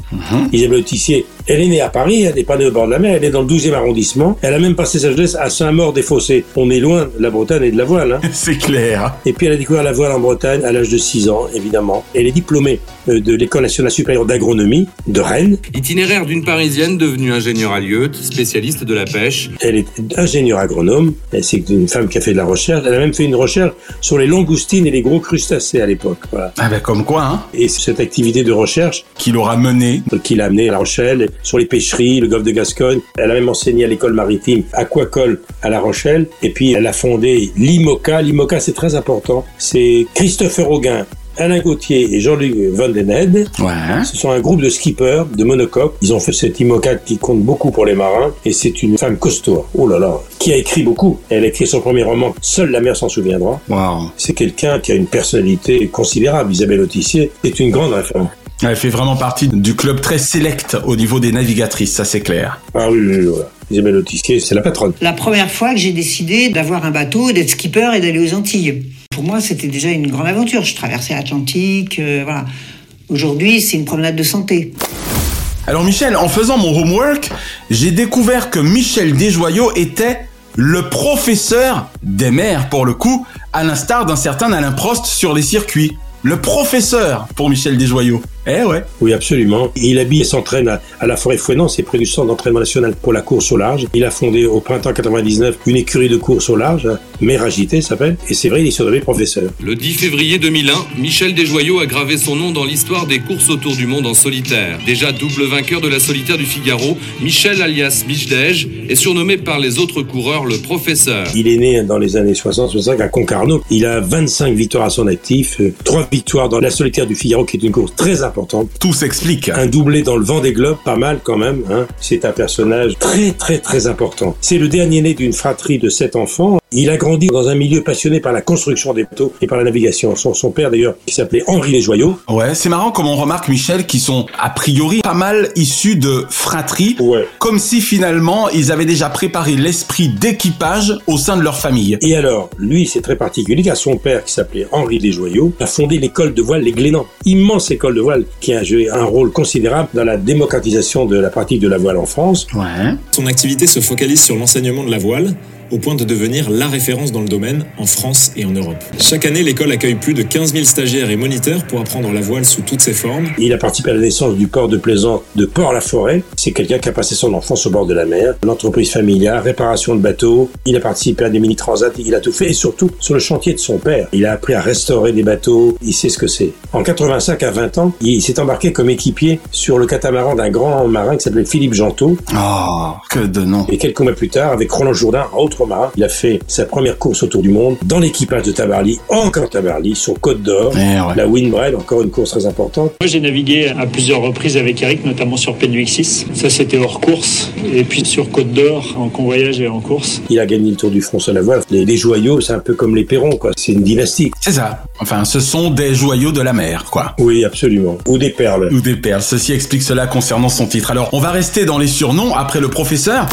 Isabelle Autissier, elle est née à Paris, elle n'est pas née au bord de la mer, elle est dans le 12e arrondissement. Elle a même passé sa jeunesse à Saint-Maur-des-Fossés. On est loin de la Bretagne et de la voile. Hein. C'est clair. Et puis elle a découvert la voile en Bretagne à l'âge de 6 ans, évidemment. Elle est diplômée euh, de l'École nationale supérieure d'agronomie de Rennes. Itinéraire d'une Parisienne devenue ingénieure à Lieut, spécialiste de la pêche. Elle est ingénieure agronome. C'est une femme qui a fait de la recherche. Elle a même fait une recherche sur les langoustines et les gros crustacés à l'époque. Voilà. Ah ben comme quoi, hein Et c'est cette activité de recherche Qui l'aura mené qui l'a amenée à La Rochelle, sur les pêcheries, le golfe de Gascogne. Elle a même enseigné à l'école maritime aquacole à La Rochelle. Et puis elle a fondé l'IMOCA. L'IMOCA, c'est très important. C'est Christopher Auguin. Alain Gauthier et Jean-Luc Van Den. Ouais. Ce sont un groupe de skippers, de monocoques. Ils ont fait cette IMOCA qui compte beaucoup pour les marins. Et c'est une femme costaud. Oh là là. Qui a écrit beaucoup. Elle a écrit son premier roman, Seule la mer s'en souviendra. Wow. C'est quelqu'un qui a une personnalité considérable. Isabelle Autissier est une grande référence. Elle fait vraiment partie du club très sélect au niveau des navigatrices, ça c'est clair. Ah oui, oui, oui, voilà. Isabelle Autissier, c'est la patronne. La première fois que j'ai décidé d'avoir un bateau, d'être skipper et d'aller aux Antilles. Pour moi, c'était déjà une grande aventure. Je traversais l'Atlantique, euh, voilà. Aujourd'hui, c'est une promenade de santé. Alors Michel, en faisant mon homework, j'ai découvert que Michel Desjoyaux était le professeur des mers pour le coup, à l'instar d'un certain Alain Prost sur les circuits. Le professeur pour Michel Desjoyaux. Eh ouais. Oui, absolument. Il habille et s'entraîne à, à la forêt Fouenant, c'est près du centre d'entraînement national pour la course au large. Il a fondé au printemps 99 une écurie de course au large, Mer Agitée ça s'appelle, et c'est vrai, il est surnommé professeur. Le 10 février 2001, Michel Desjoyaux a gravé son nom dans l'histoire des courses autour du monde en solitaire. Déjà double vainqueur de la solitaire du Figaro, Michel alias Bichdej est surnommé par les autres coureurs le professeur. Il est né dans les années 60-65 à Concarneau. Il a 25 victoires à son actif, euh, trois victoires dans la solitaire du Figaro, qui est une course très importante. Tout s'explique. Un doublé dans le vent des globes, pas mal quand même. Hein. C'est un personnage très très très important. C'est le dernier né d'une fratrie de sept enfants. Il a grandi dans un milieu passionné par la construction des bateaux et par la navigation. Son, son père d'ailleurs, qui s'appelait Henri Lesjoyaux. Ouais, c'est marrant comme on remarque, Michel, qui sont a priori pas mal issus de fratries. Ouais. Comme si finalement ils avaient déjà préparé l'esprit d'équipage au sein de leur famille. Et alors, lui, c'est très particulier, car son père, qui s'appelait Henri Desjoyaux, a fondé l'école de voile Les Glénans. Immense école de voile qui a joué un rôle considérable dans la démocratisation de la pratique de la voile en France. Ouais. Son activité se focalise sur l'enseignement de la voile, au point de devenir la référence dans le domaine en France et en Europe. Chaque année, l'école accueille plus de 15 000 stagiaires et moniteurs pour apprendre la voile sous toutes ses formes. Il a participé à la naissance du port de plaisance de Port-la-Forêt. C'est quelqu'un qui a passé son enfance au bord de la mer. L'entreprise familiale, réparation de bateaux. Il a participé à des mini-transats, il a tout fait. Et surtout, sur le chantier de son père, il a appris à restaurer des bateaux. Il sait ce que c'est. En 85, à 20 ans, il s'est embarqué comme équipier sur le catamaran d'un grand marin qui s'appelait Philippe Gentot. Oh, que de nom. Et quelques mois plus tard, avec Roland Jourdain, un il a fait sa première course autour du monde dans l'équipage de Tabarly, encore Tabarly, sur Côte d'Or. La Windbread, encore une course très importante. Moi, j'ai navigué à plusieurs reprises avec Eric, notamment sur Penwick 6. Ça, c'était hors course. Et puis sur Côte d'Or, en convoyage et en course. Il a gagné le Tour du France à la voile. Les, les joyaux, c'est un peu comme les perrons, quoi. C'est une dynastie. C'est ça. Enfin, ce sont des joyaux de la mer, quoi. Oui, absolument. Ou des perles. Ou des perles. Ceci explique cela concernant son titre. Alors, on va rester dans les surnoms après le professeur.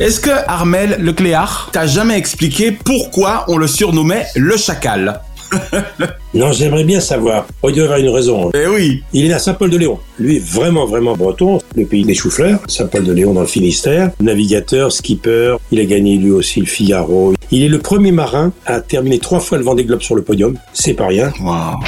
Est-ce que Armel Lecléar t'a jamais expliqué pourquoi on le surnommait le chacal? Non, j'aimerais bien savoir. Oh, il doit y avoir une raison. Eh oui. Il est à Saint-Paul-de-Léon. Lui est vraiment, vraiment breton. Le pays des choux-fleurs. Saint-Paul-de-Léon dans le Finistère. Navigateur, skipper. Il a gagné lui aussi le Figaro. Il est le premier marin à terminer trois fois le Vendée Globe sur le podium. C'est pas rien. Wow.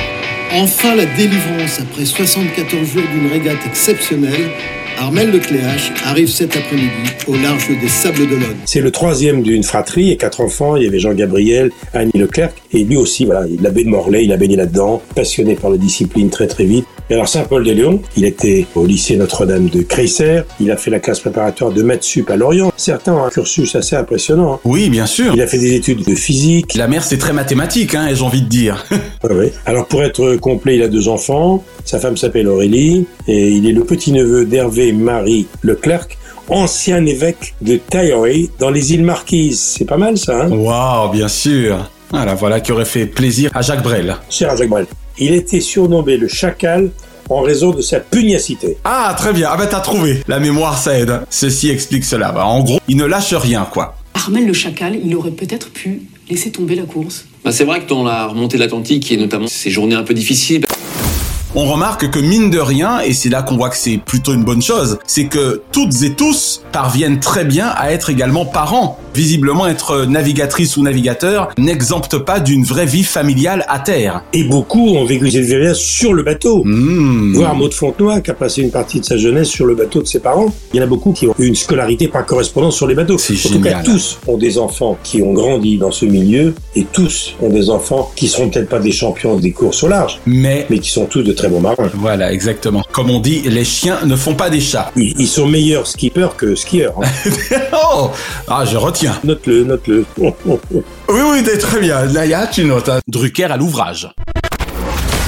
Enfin la délivrance après 74 jours d'une régate exceptionnelle. Armel Lecléache arrive cet après-midi au large des Sables d'Olonne. C'est le troisième d'une fratrie et quatre enfants. Il y avait Jean-Gabriel, Annie Leclerc et lui aussi, voilà, baigné de Morlaix, il a baigné là-dedans, passionné par la discipline très très vite. Et alors Saint-Paul-de-Léon, il était au lycée Notre-Dame de Crécer, il a fait la classe préparatoire de maths sup à Lorient. Certains ont un cursus assez impressionnant. hein. Oui, bien sûr. Il a fait des études de physique. La mer, c'est très mathématique, hein, j'ai envie de dire. Ouais, ouais. Alors pour être complet, il a deux enfants. Sa femme s'appelle Aurélie et il est le petit-neveu d'Hervé Marie Leclerc, ancien évêque de Taïoé dans les îles Marquises. C'est pas mal ça, hein Waouh, bien sûr. Voilà, voilà qui aurait fait plaisir à Jacques Brel. Cher à Jacques Brel. Il était surnommé le chacal en raison de sa pugnacité. Ah, très bien. Ah bah t'as trouvé. La mémoire, ça aide. Ceci explique cela. Bah, en gros, il ne lâche rien, quoi. Armel le chacal, il aurait peut-être pu laisser tomber la course. Bah, c'est vrai que dans la remontée de l'Atlantique et notamment ces journées un peu difficiles, On remarque que mine de rien, et c'est là qu'on voit que c'est plutôt une bonne chose, c'est que toutes et tous parviennent très bien à être également parents. Visiblement, être navigatrice ou navigateur n'exempte pas d'une vraie vie familiale à terre. Et beaucoup ont vécu cette vie sur le bateau. Voir Maud Fontenoy qui a passé une partie de sa jeunesse sur le bateau de ses parents. Il y en a beaucoup qui ont eu une scolarité par correspondance sur les bateaux. En tout cas, tous ont des enfants qui ont grandi dans ce milieu et tous ont des enfants qui seront peut-être pas des champions des courses au large, mais, mais qui sont tous de très bons marins. Voilà, exactement. Comme on dit, les chiens ne font pas des chats. Ils, ils sont meilleurs skippers que skieurs. hein. oh Ah, je Note-le, note-le. Oui, oui, t'es très bien. Naya, tu notes. hein. Drucker à l'ouvrage.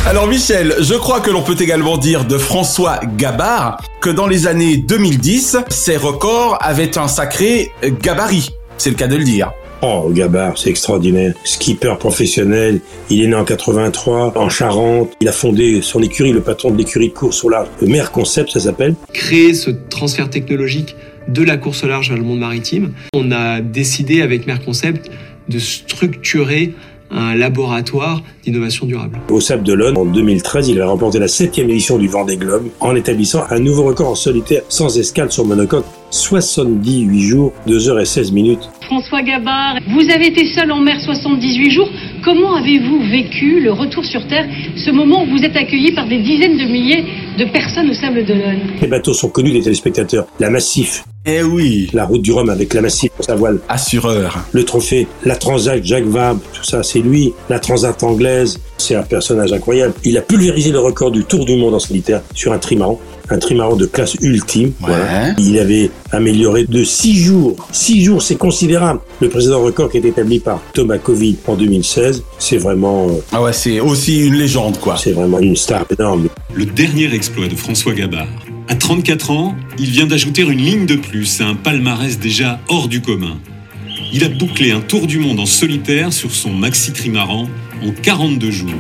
Alors Michel, je crois que l'on peut également dire de François Gabard que dans les années 2010, ses records avaient un sacré gabarit. C'est le cas de le dire. Oh, Gabard, c'est extraordinaire. Skipper professionnel, il est né en 83, en Charente. Il a fondé son écurie, le patron de l'écurie de course au large. Le Mer Concept, ça s'appelle. créer ce transfert technologique de la course au large vers le monde maritime, on a décidé avec Merconcept de structurer un laboratoire d'innovation durable. Au Sable d'Olonne, en 2013, il a remporté la septième édition du Vendée Globe en établissant un nouveau record en solitaire sans escale sur monocoque. 78 jours, 2 heures et 16 minutes. François Gabard, vous avez été seul en mer 78 jours. Comment avez-vous vécu le retour sur Terre, ce moment où vous êtes accueilli par des dizaines de milliers de personnes au Sable d'Olonne? Les bateaux sont connus des téléspectateurs. La Massif. Eh oui. La route du Rhum avec la Massif pour sa voile. Assureur. Le trophée, la Transat Jacques Vabre, tout ça, c'est lui. La Transat anglaise, c'est un personnage incroyable. Il a pulvérisé le record du Tour du monde en solitaire sur un trimaran. Un trimaran de classe ultime. Voilà. Il avait amélioré de 6 jours. 6 jours, c'est considérable. Le précédent record qui est établi par Thomas Covey en 2016, c'est vraiment... euh, Ah ouais, c'est aussi une légende, quoi. C'est vraiment une star énorme. Le dernier exploit de François Gabard. À 34 ans, il vient d'ajouter une ligne de plus à un palmarès déjà hors du commun. Il a bouclé un tour du monde en solitaire sur son maxi trimaran en 42 jours.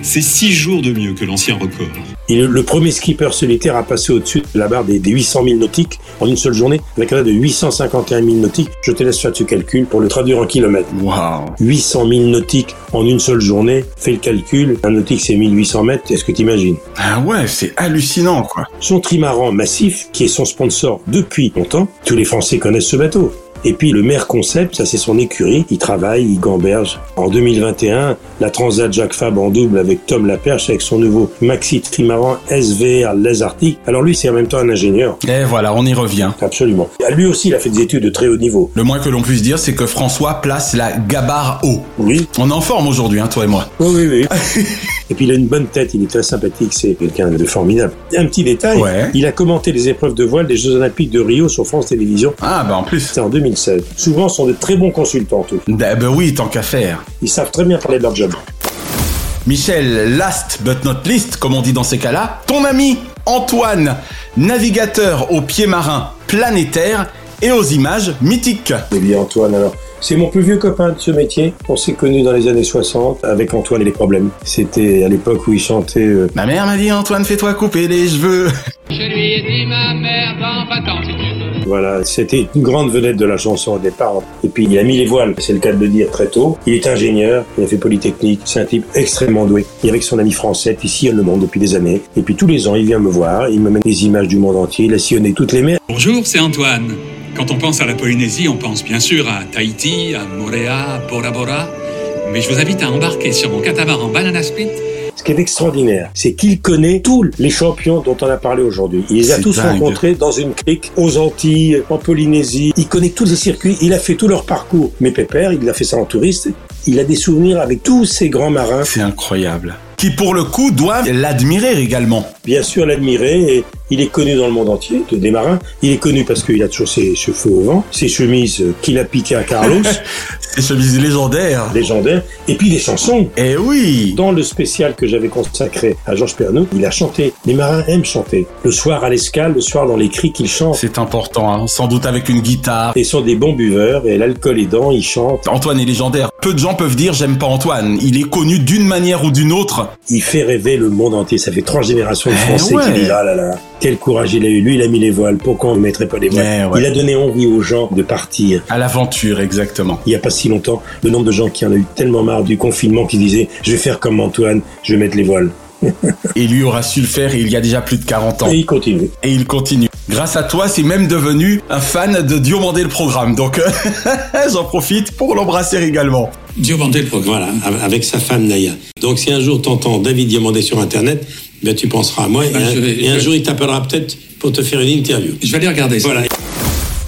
C'est 6 jours de mieux que l'ancien record. Il est le premier skipper solitaire à passer au-dessus de la barre des, des 800 000 nautiques en une seule journée, avec un de 851 000 nautiques. Je te laisse faire ce calcul pour le traduire en kilomètres. Waouh 800 000 nautiques en une seule journée. Fais le calcul. Un nautique, c'est 1800 mètres. Est-ce que tu imagines Ah ouais, c'est hallucinant, quoi. Son trimaran massif, qui est son sponsor depuis longtemps, tous les Français connaissent ce bateau. Et puis le maire concept, ça c'est son écurie, il travaille, il gamberge. En 2021, la Transat Jacques Fab en double avec Tom Laperche avec son nouveau maxi trimaran SVR Les Arctic. Alors lui c'est en même temps un ingénieur. Et voilà, on y revient. Absolument. Lui aussi il a fait des études de très haut niveau. Le moins que l'on puisse dire, c'est que François place la gabarre haut. Oui. On est en forme aujourd'hui, hein, toi et moi. Oui, oui, oui. et puis il a une bonne tête, il est très sympathique, c'est quelqu'un de formidable. Un petit détail, Ouais. il a commenté les épreuves de voile des Jeux Olympiques de Rio sur France Télévisions. Ah bah en plus. C'était en 2016. Souvent ce sont de très bons consultants tous. Bah, bah oui, tant qu'à faire. Ils savent très bien parler de leur job. Michel, last but not least, comme on dit dans ces cas-là, ton ami Antoine, navigateur aux pieds marins planétaires et aux images mythiques. Eh bien Antoine alors, c'est mon plus vieux copain de ce métier. On s'est connus dans les années 60 avec Antoine et les problèmes. C'était à l'époque où il chantait... euh, Ma mère m'a dit Antoine, fais-toi couper les cheveux. Je lui ai dit ma mère dans va-t'en si tu veux. Voilà, c'était une grande vedette de la chanson au départ. Et puis il a mis les voiles, c'est le cas de le dire très tôt. Il est ingénieur, il a fait Polytechnique, c'est un type extrêmement doué. Et avec son ami français, il sillonne le monde depuis des années. Et puis tous les ans, il vient me voir, il me mène des images du monde entier, il a sillonné toutes les mers. Bonjour, c'est Antoine. Quand on pense à la Polynésie, on pense bien sûr à Tahiti, à Moorea, Bora Bora. Mais je vous invite à embarquer sur mon catamaran Banana Split Ce qui est extraordinaire, c'est qu'il connaît tous les champions dont on a parlé aujourd'hui. Il les a tous dingue. rencontrés dans une crique, aux Antilles, en Polynésie. Il connaît tous les circuits, il a fait tout leur parcours. Mais Pépère, il a fait ça en touriste. Il a des souvenirs avec tous ces grands marins. C'est incroyable. Qui pour le coup doivent l'admirer également. Bien sûr, l'admirer. Et il est connu dans le monde entier, des marins. Il est connu parce qu'il a toujours ses cheveux au vent, ses chemises euh, qu'il a piquées à Carlos. Ses chemises légendaires. Légendaires. Et puis les chansons. Eh oui Dans le spécial que j'avais consacré à Georges Pernou, il a chanté. Les marins aiment chanter. Le soir à l'escale, le soir dans les cris qu'ils chantent. C'est important, hein. sans doute avec une guitare. Ils sont des bons buveurs et l'alcool aidant, ils chantent. Antoine est légendaire. Peu de gens peuvent dire j'aime pas Antoine. Il est connu d'une manière ou d'une autre. Il fait rêver le monde entier. Ça fait trois générations de Eh Français ouais. qui disent ah là là, quel courage il a eu. Lui, il a mis les voiles. Pourquoi on ne mettrait pas les voiles Eh ouais. Il a donné envie aux gens de partir. À l'aventure, exactement. Il n'y a pas si longtemps, le nombre de gens qui en ont eu tellement marre du confinement qui disaient je vais faire comme Antoine, je vais mettre les voiles. Et lui aura su le faire il y a déjà plus de 40 ans. Et il continue. Et il continue. Grâce à toi, c'est même devenu un fan de Diomandé le programme. Donc, j'en profite pour l'embrasser également. Diomandé le programme, voilà, avec sa femme Naya. Donc si un jour t'entends David Diomandé sur Internet, ben tu penseras à moi et, Ben, un, je vais- et un jour il t'appellera peut-être pour te faire une interview. Je vais aller regarder ça. Voilà.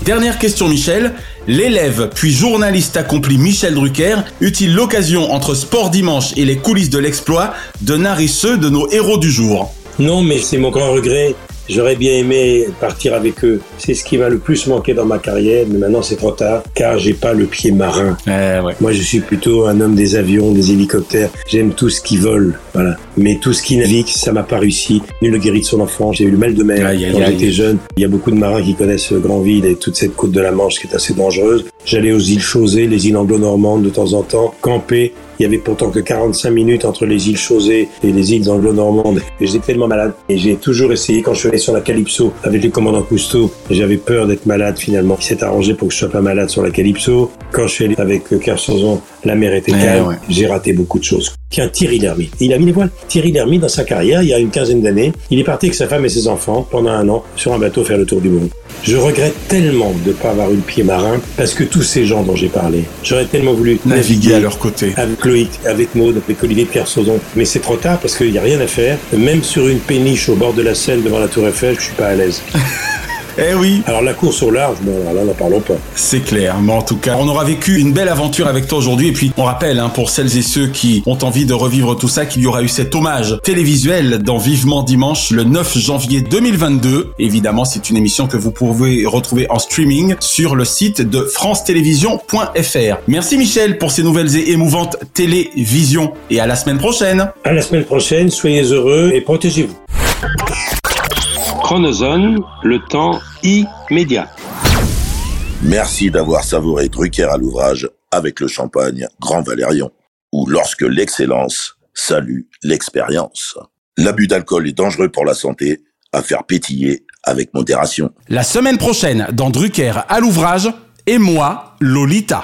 Dernière question, Michel. L'élève puis journaliste accompli Michel Drucker eut-il l'occasion entre Sport Dimanche et les coulisses de l'exploit de narrer ceux de nos héros du jour? Non, mais c'est mon grand regret. J'aurais bien aimé partir avec eux. C'est ce qui m'a le plus manqué dans ma carrière, mais maintenant c'est trop tard, car j'ai pas le pied marin. Eh ouais. Moi, je suis plutôt un homme des avions, des hélicoptères. J'aime tout ce qui vole, voilà. Mais tout ce qui navigue, ça m'a pas réussi. Nul ne guérit de son enfant. J'ai eu le mal de mer quand j'étais jeune. Il y a beaucoup de marins qui connaissent le Grand Vide et toute cette côte de la Manche qui est assez dangereuse. J'allais aux îles Chausées, les îles anglo-normandes de temps en temps, camper. Il y avait pourtant que 45 minutes entre les îles Chausées et les îles anglo-normandes. Et j'étais tellement malade. Et j'ai toujours essayé, quand je suis allé sur la Calypso avec le commandant Cousteau, j'avais peur d'être malade finalement. Il s'est arrangé pour que je sois pas malade sur la Calypso. Quand je suis allé avec Kersozon, la mer était calme. ouais. J'ai raté beaucoup de choses. Tiens, Thierry Lhermitte. Il a mis les voiles. Thierry Lhermitte, dans sa carrière, il y a une quinzaine d'années, il est parti avec sa femme et ses enfants pendant un an sur un bateau faire le tour du monde. Je regrette tellement de ne pas avoir eu le pied marin parce que tous ces gens dont j'ai parlé, j'aurais tellement voulu Naviguer à leur côté. avec Loïc, avec Maud, avec Olivier de Kersauzon. Mais c'est trop tard parce qu'il n'y a rien à faire. Même sur une péniche au bord de la Seine devant la Tour Eiffel, je suis pas à l'aise. Eh oui. Alors la course au large, bon, là, n'en parlons pas. C'est clair, mais en tout cas, on aura vécu une belle aventure avec toi aujourd'hui. Et puis, on rappelle, hein, pour celles et ceux qui ont envie de revivre tout ça, qu'il y aura eu cet hommage télévisuel dans Vivement Dimanche le 9 janvier 2022. Évidemment, c'est une émission que vous pouvez retrouver en streaming sur le site de francetélévision.fr. Merci Michel pour ces nouvelles et émouvantes télévisions. Et à la semaine prochaine. À la semaine prochaine, soyez heureux et protégez-vous. Chronozone, le temps immédiat. Merci d'avoir savouré Drucker à l'ouvrage avec le champagne Grand Valérion, ou lorsque l'excellence salue l'expérience. L'abus d'alcool est dangereux pour la santé, à faire pétiller avec modération. La semaine prochaine, dans Drucker à l'ouvrage, et moi, Lolita.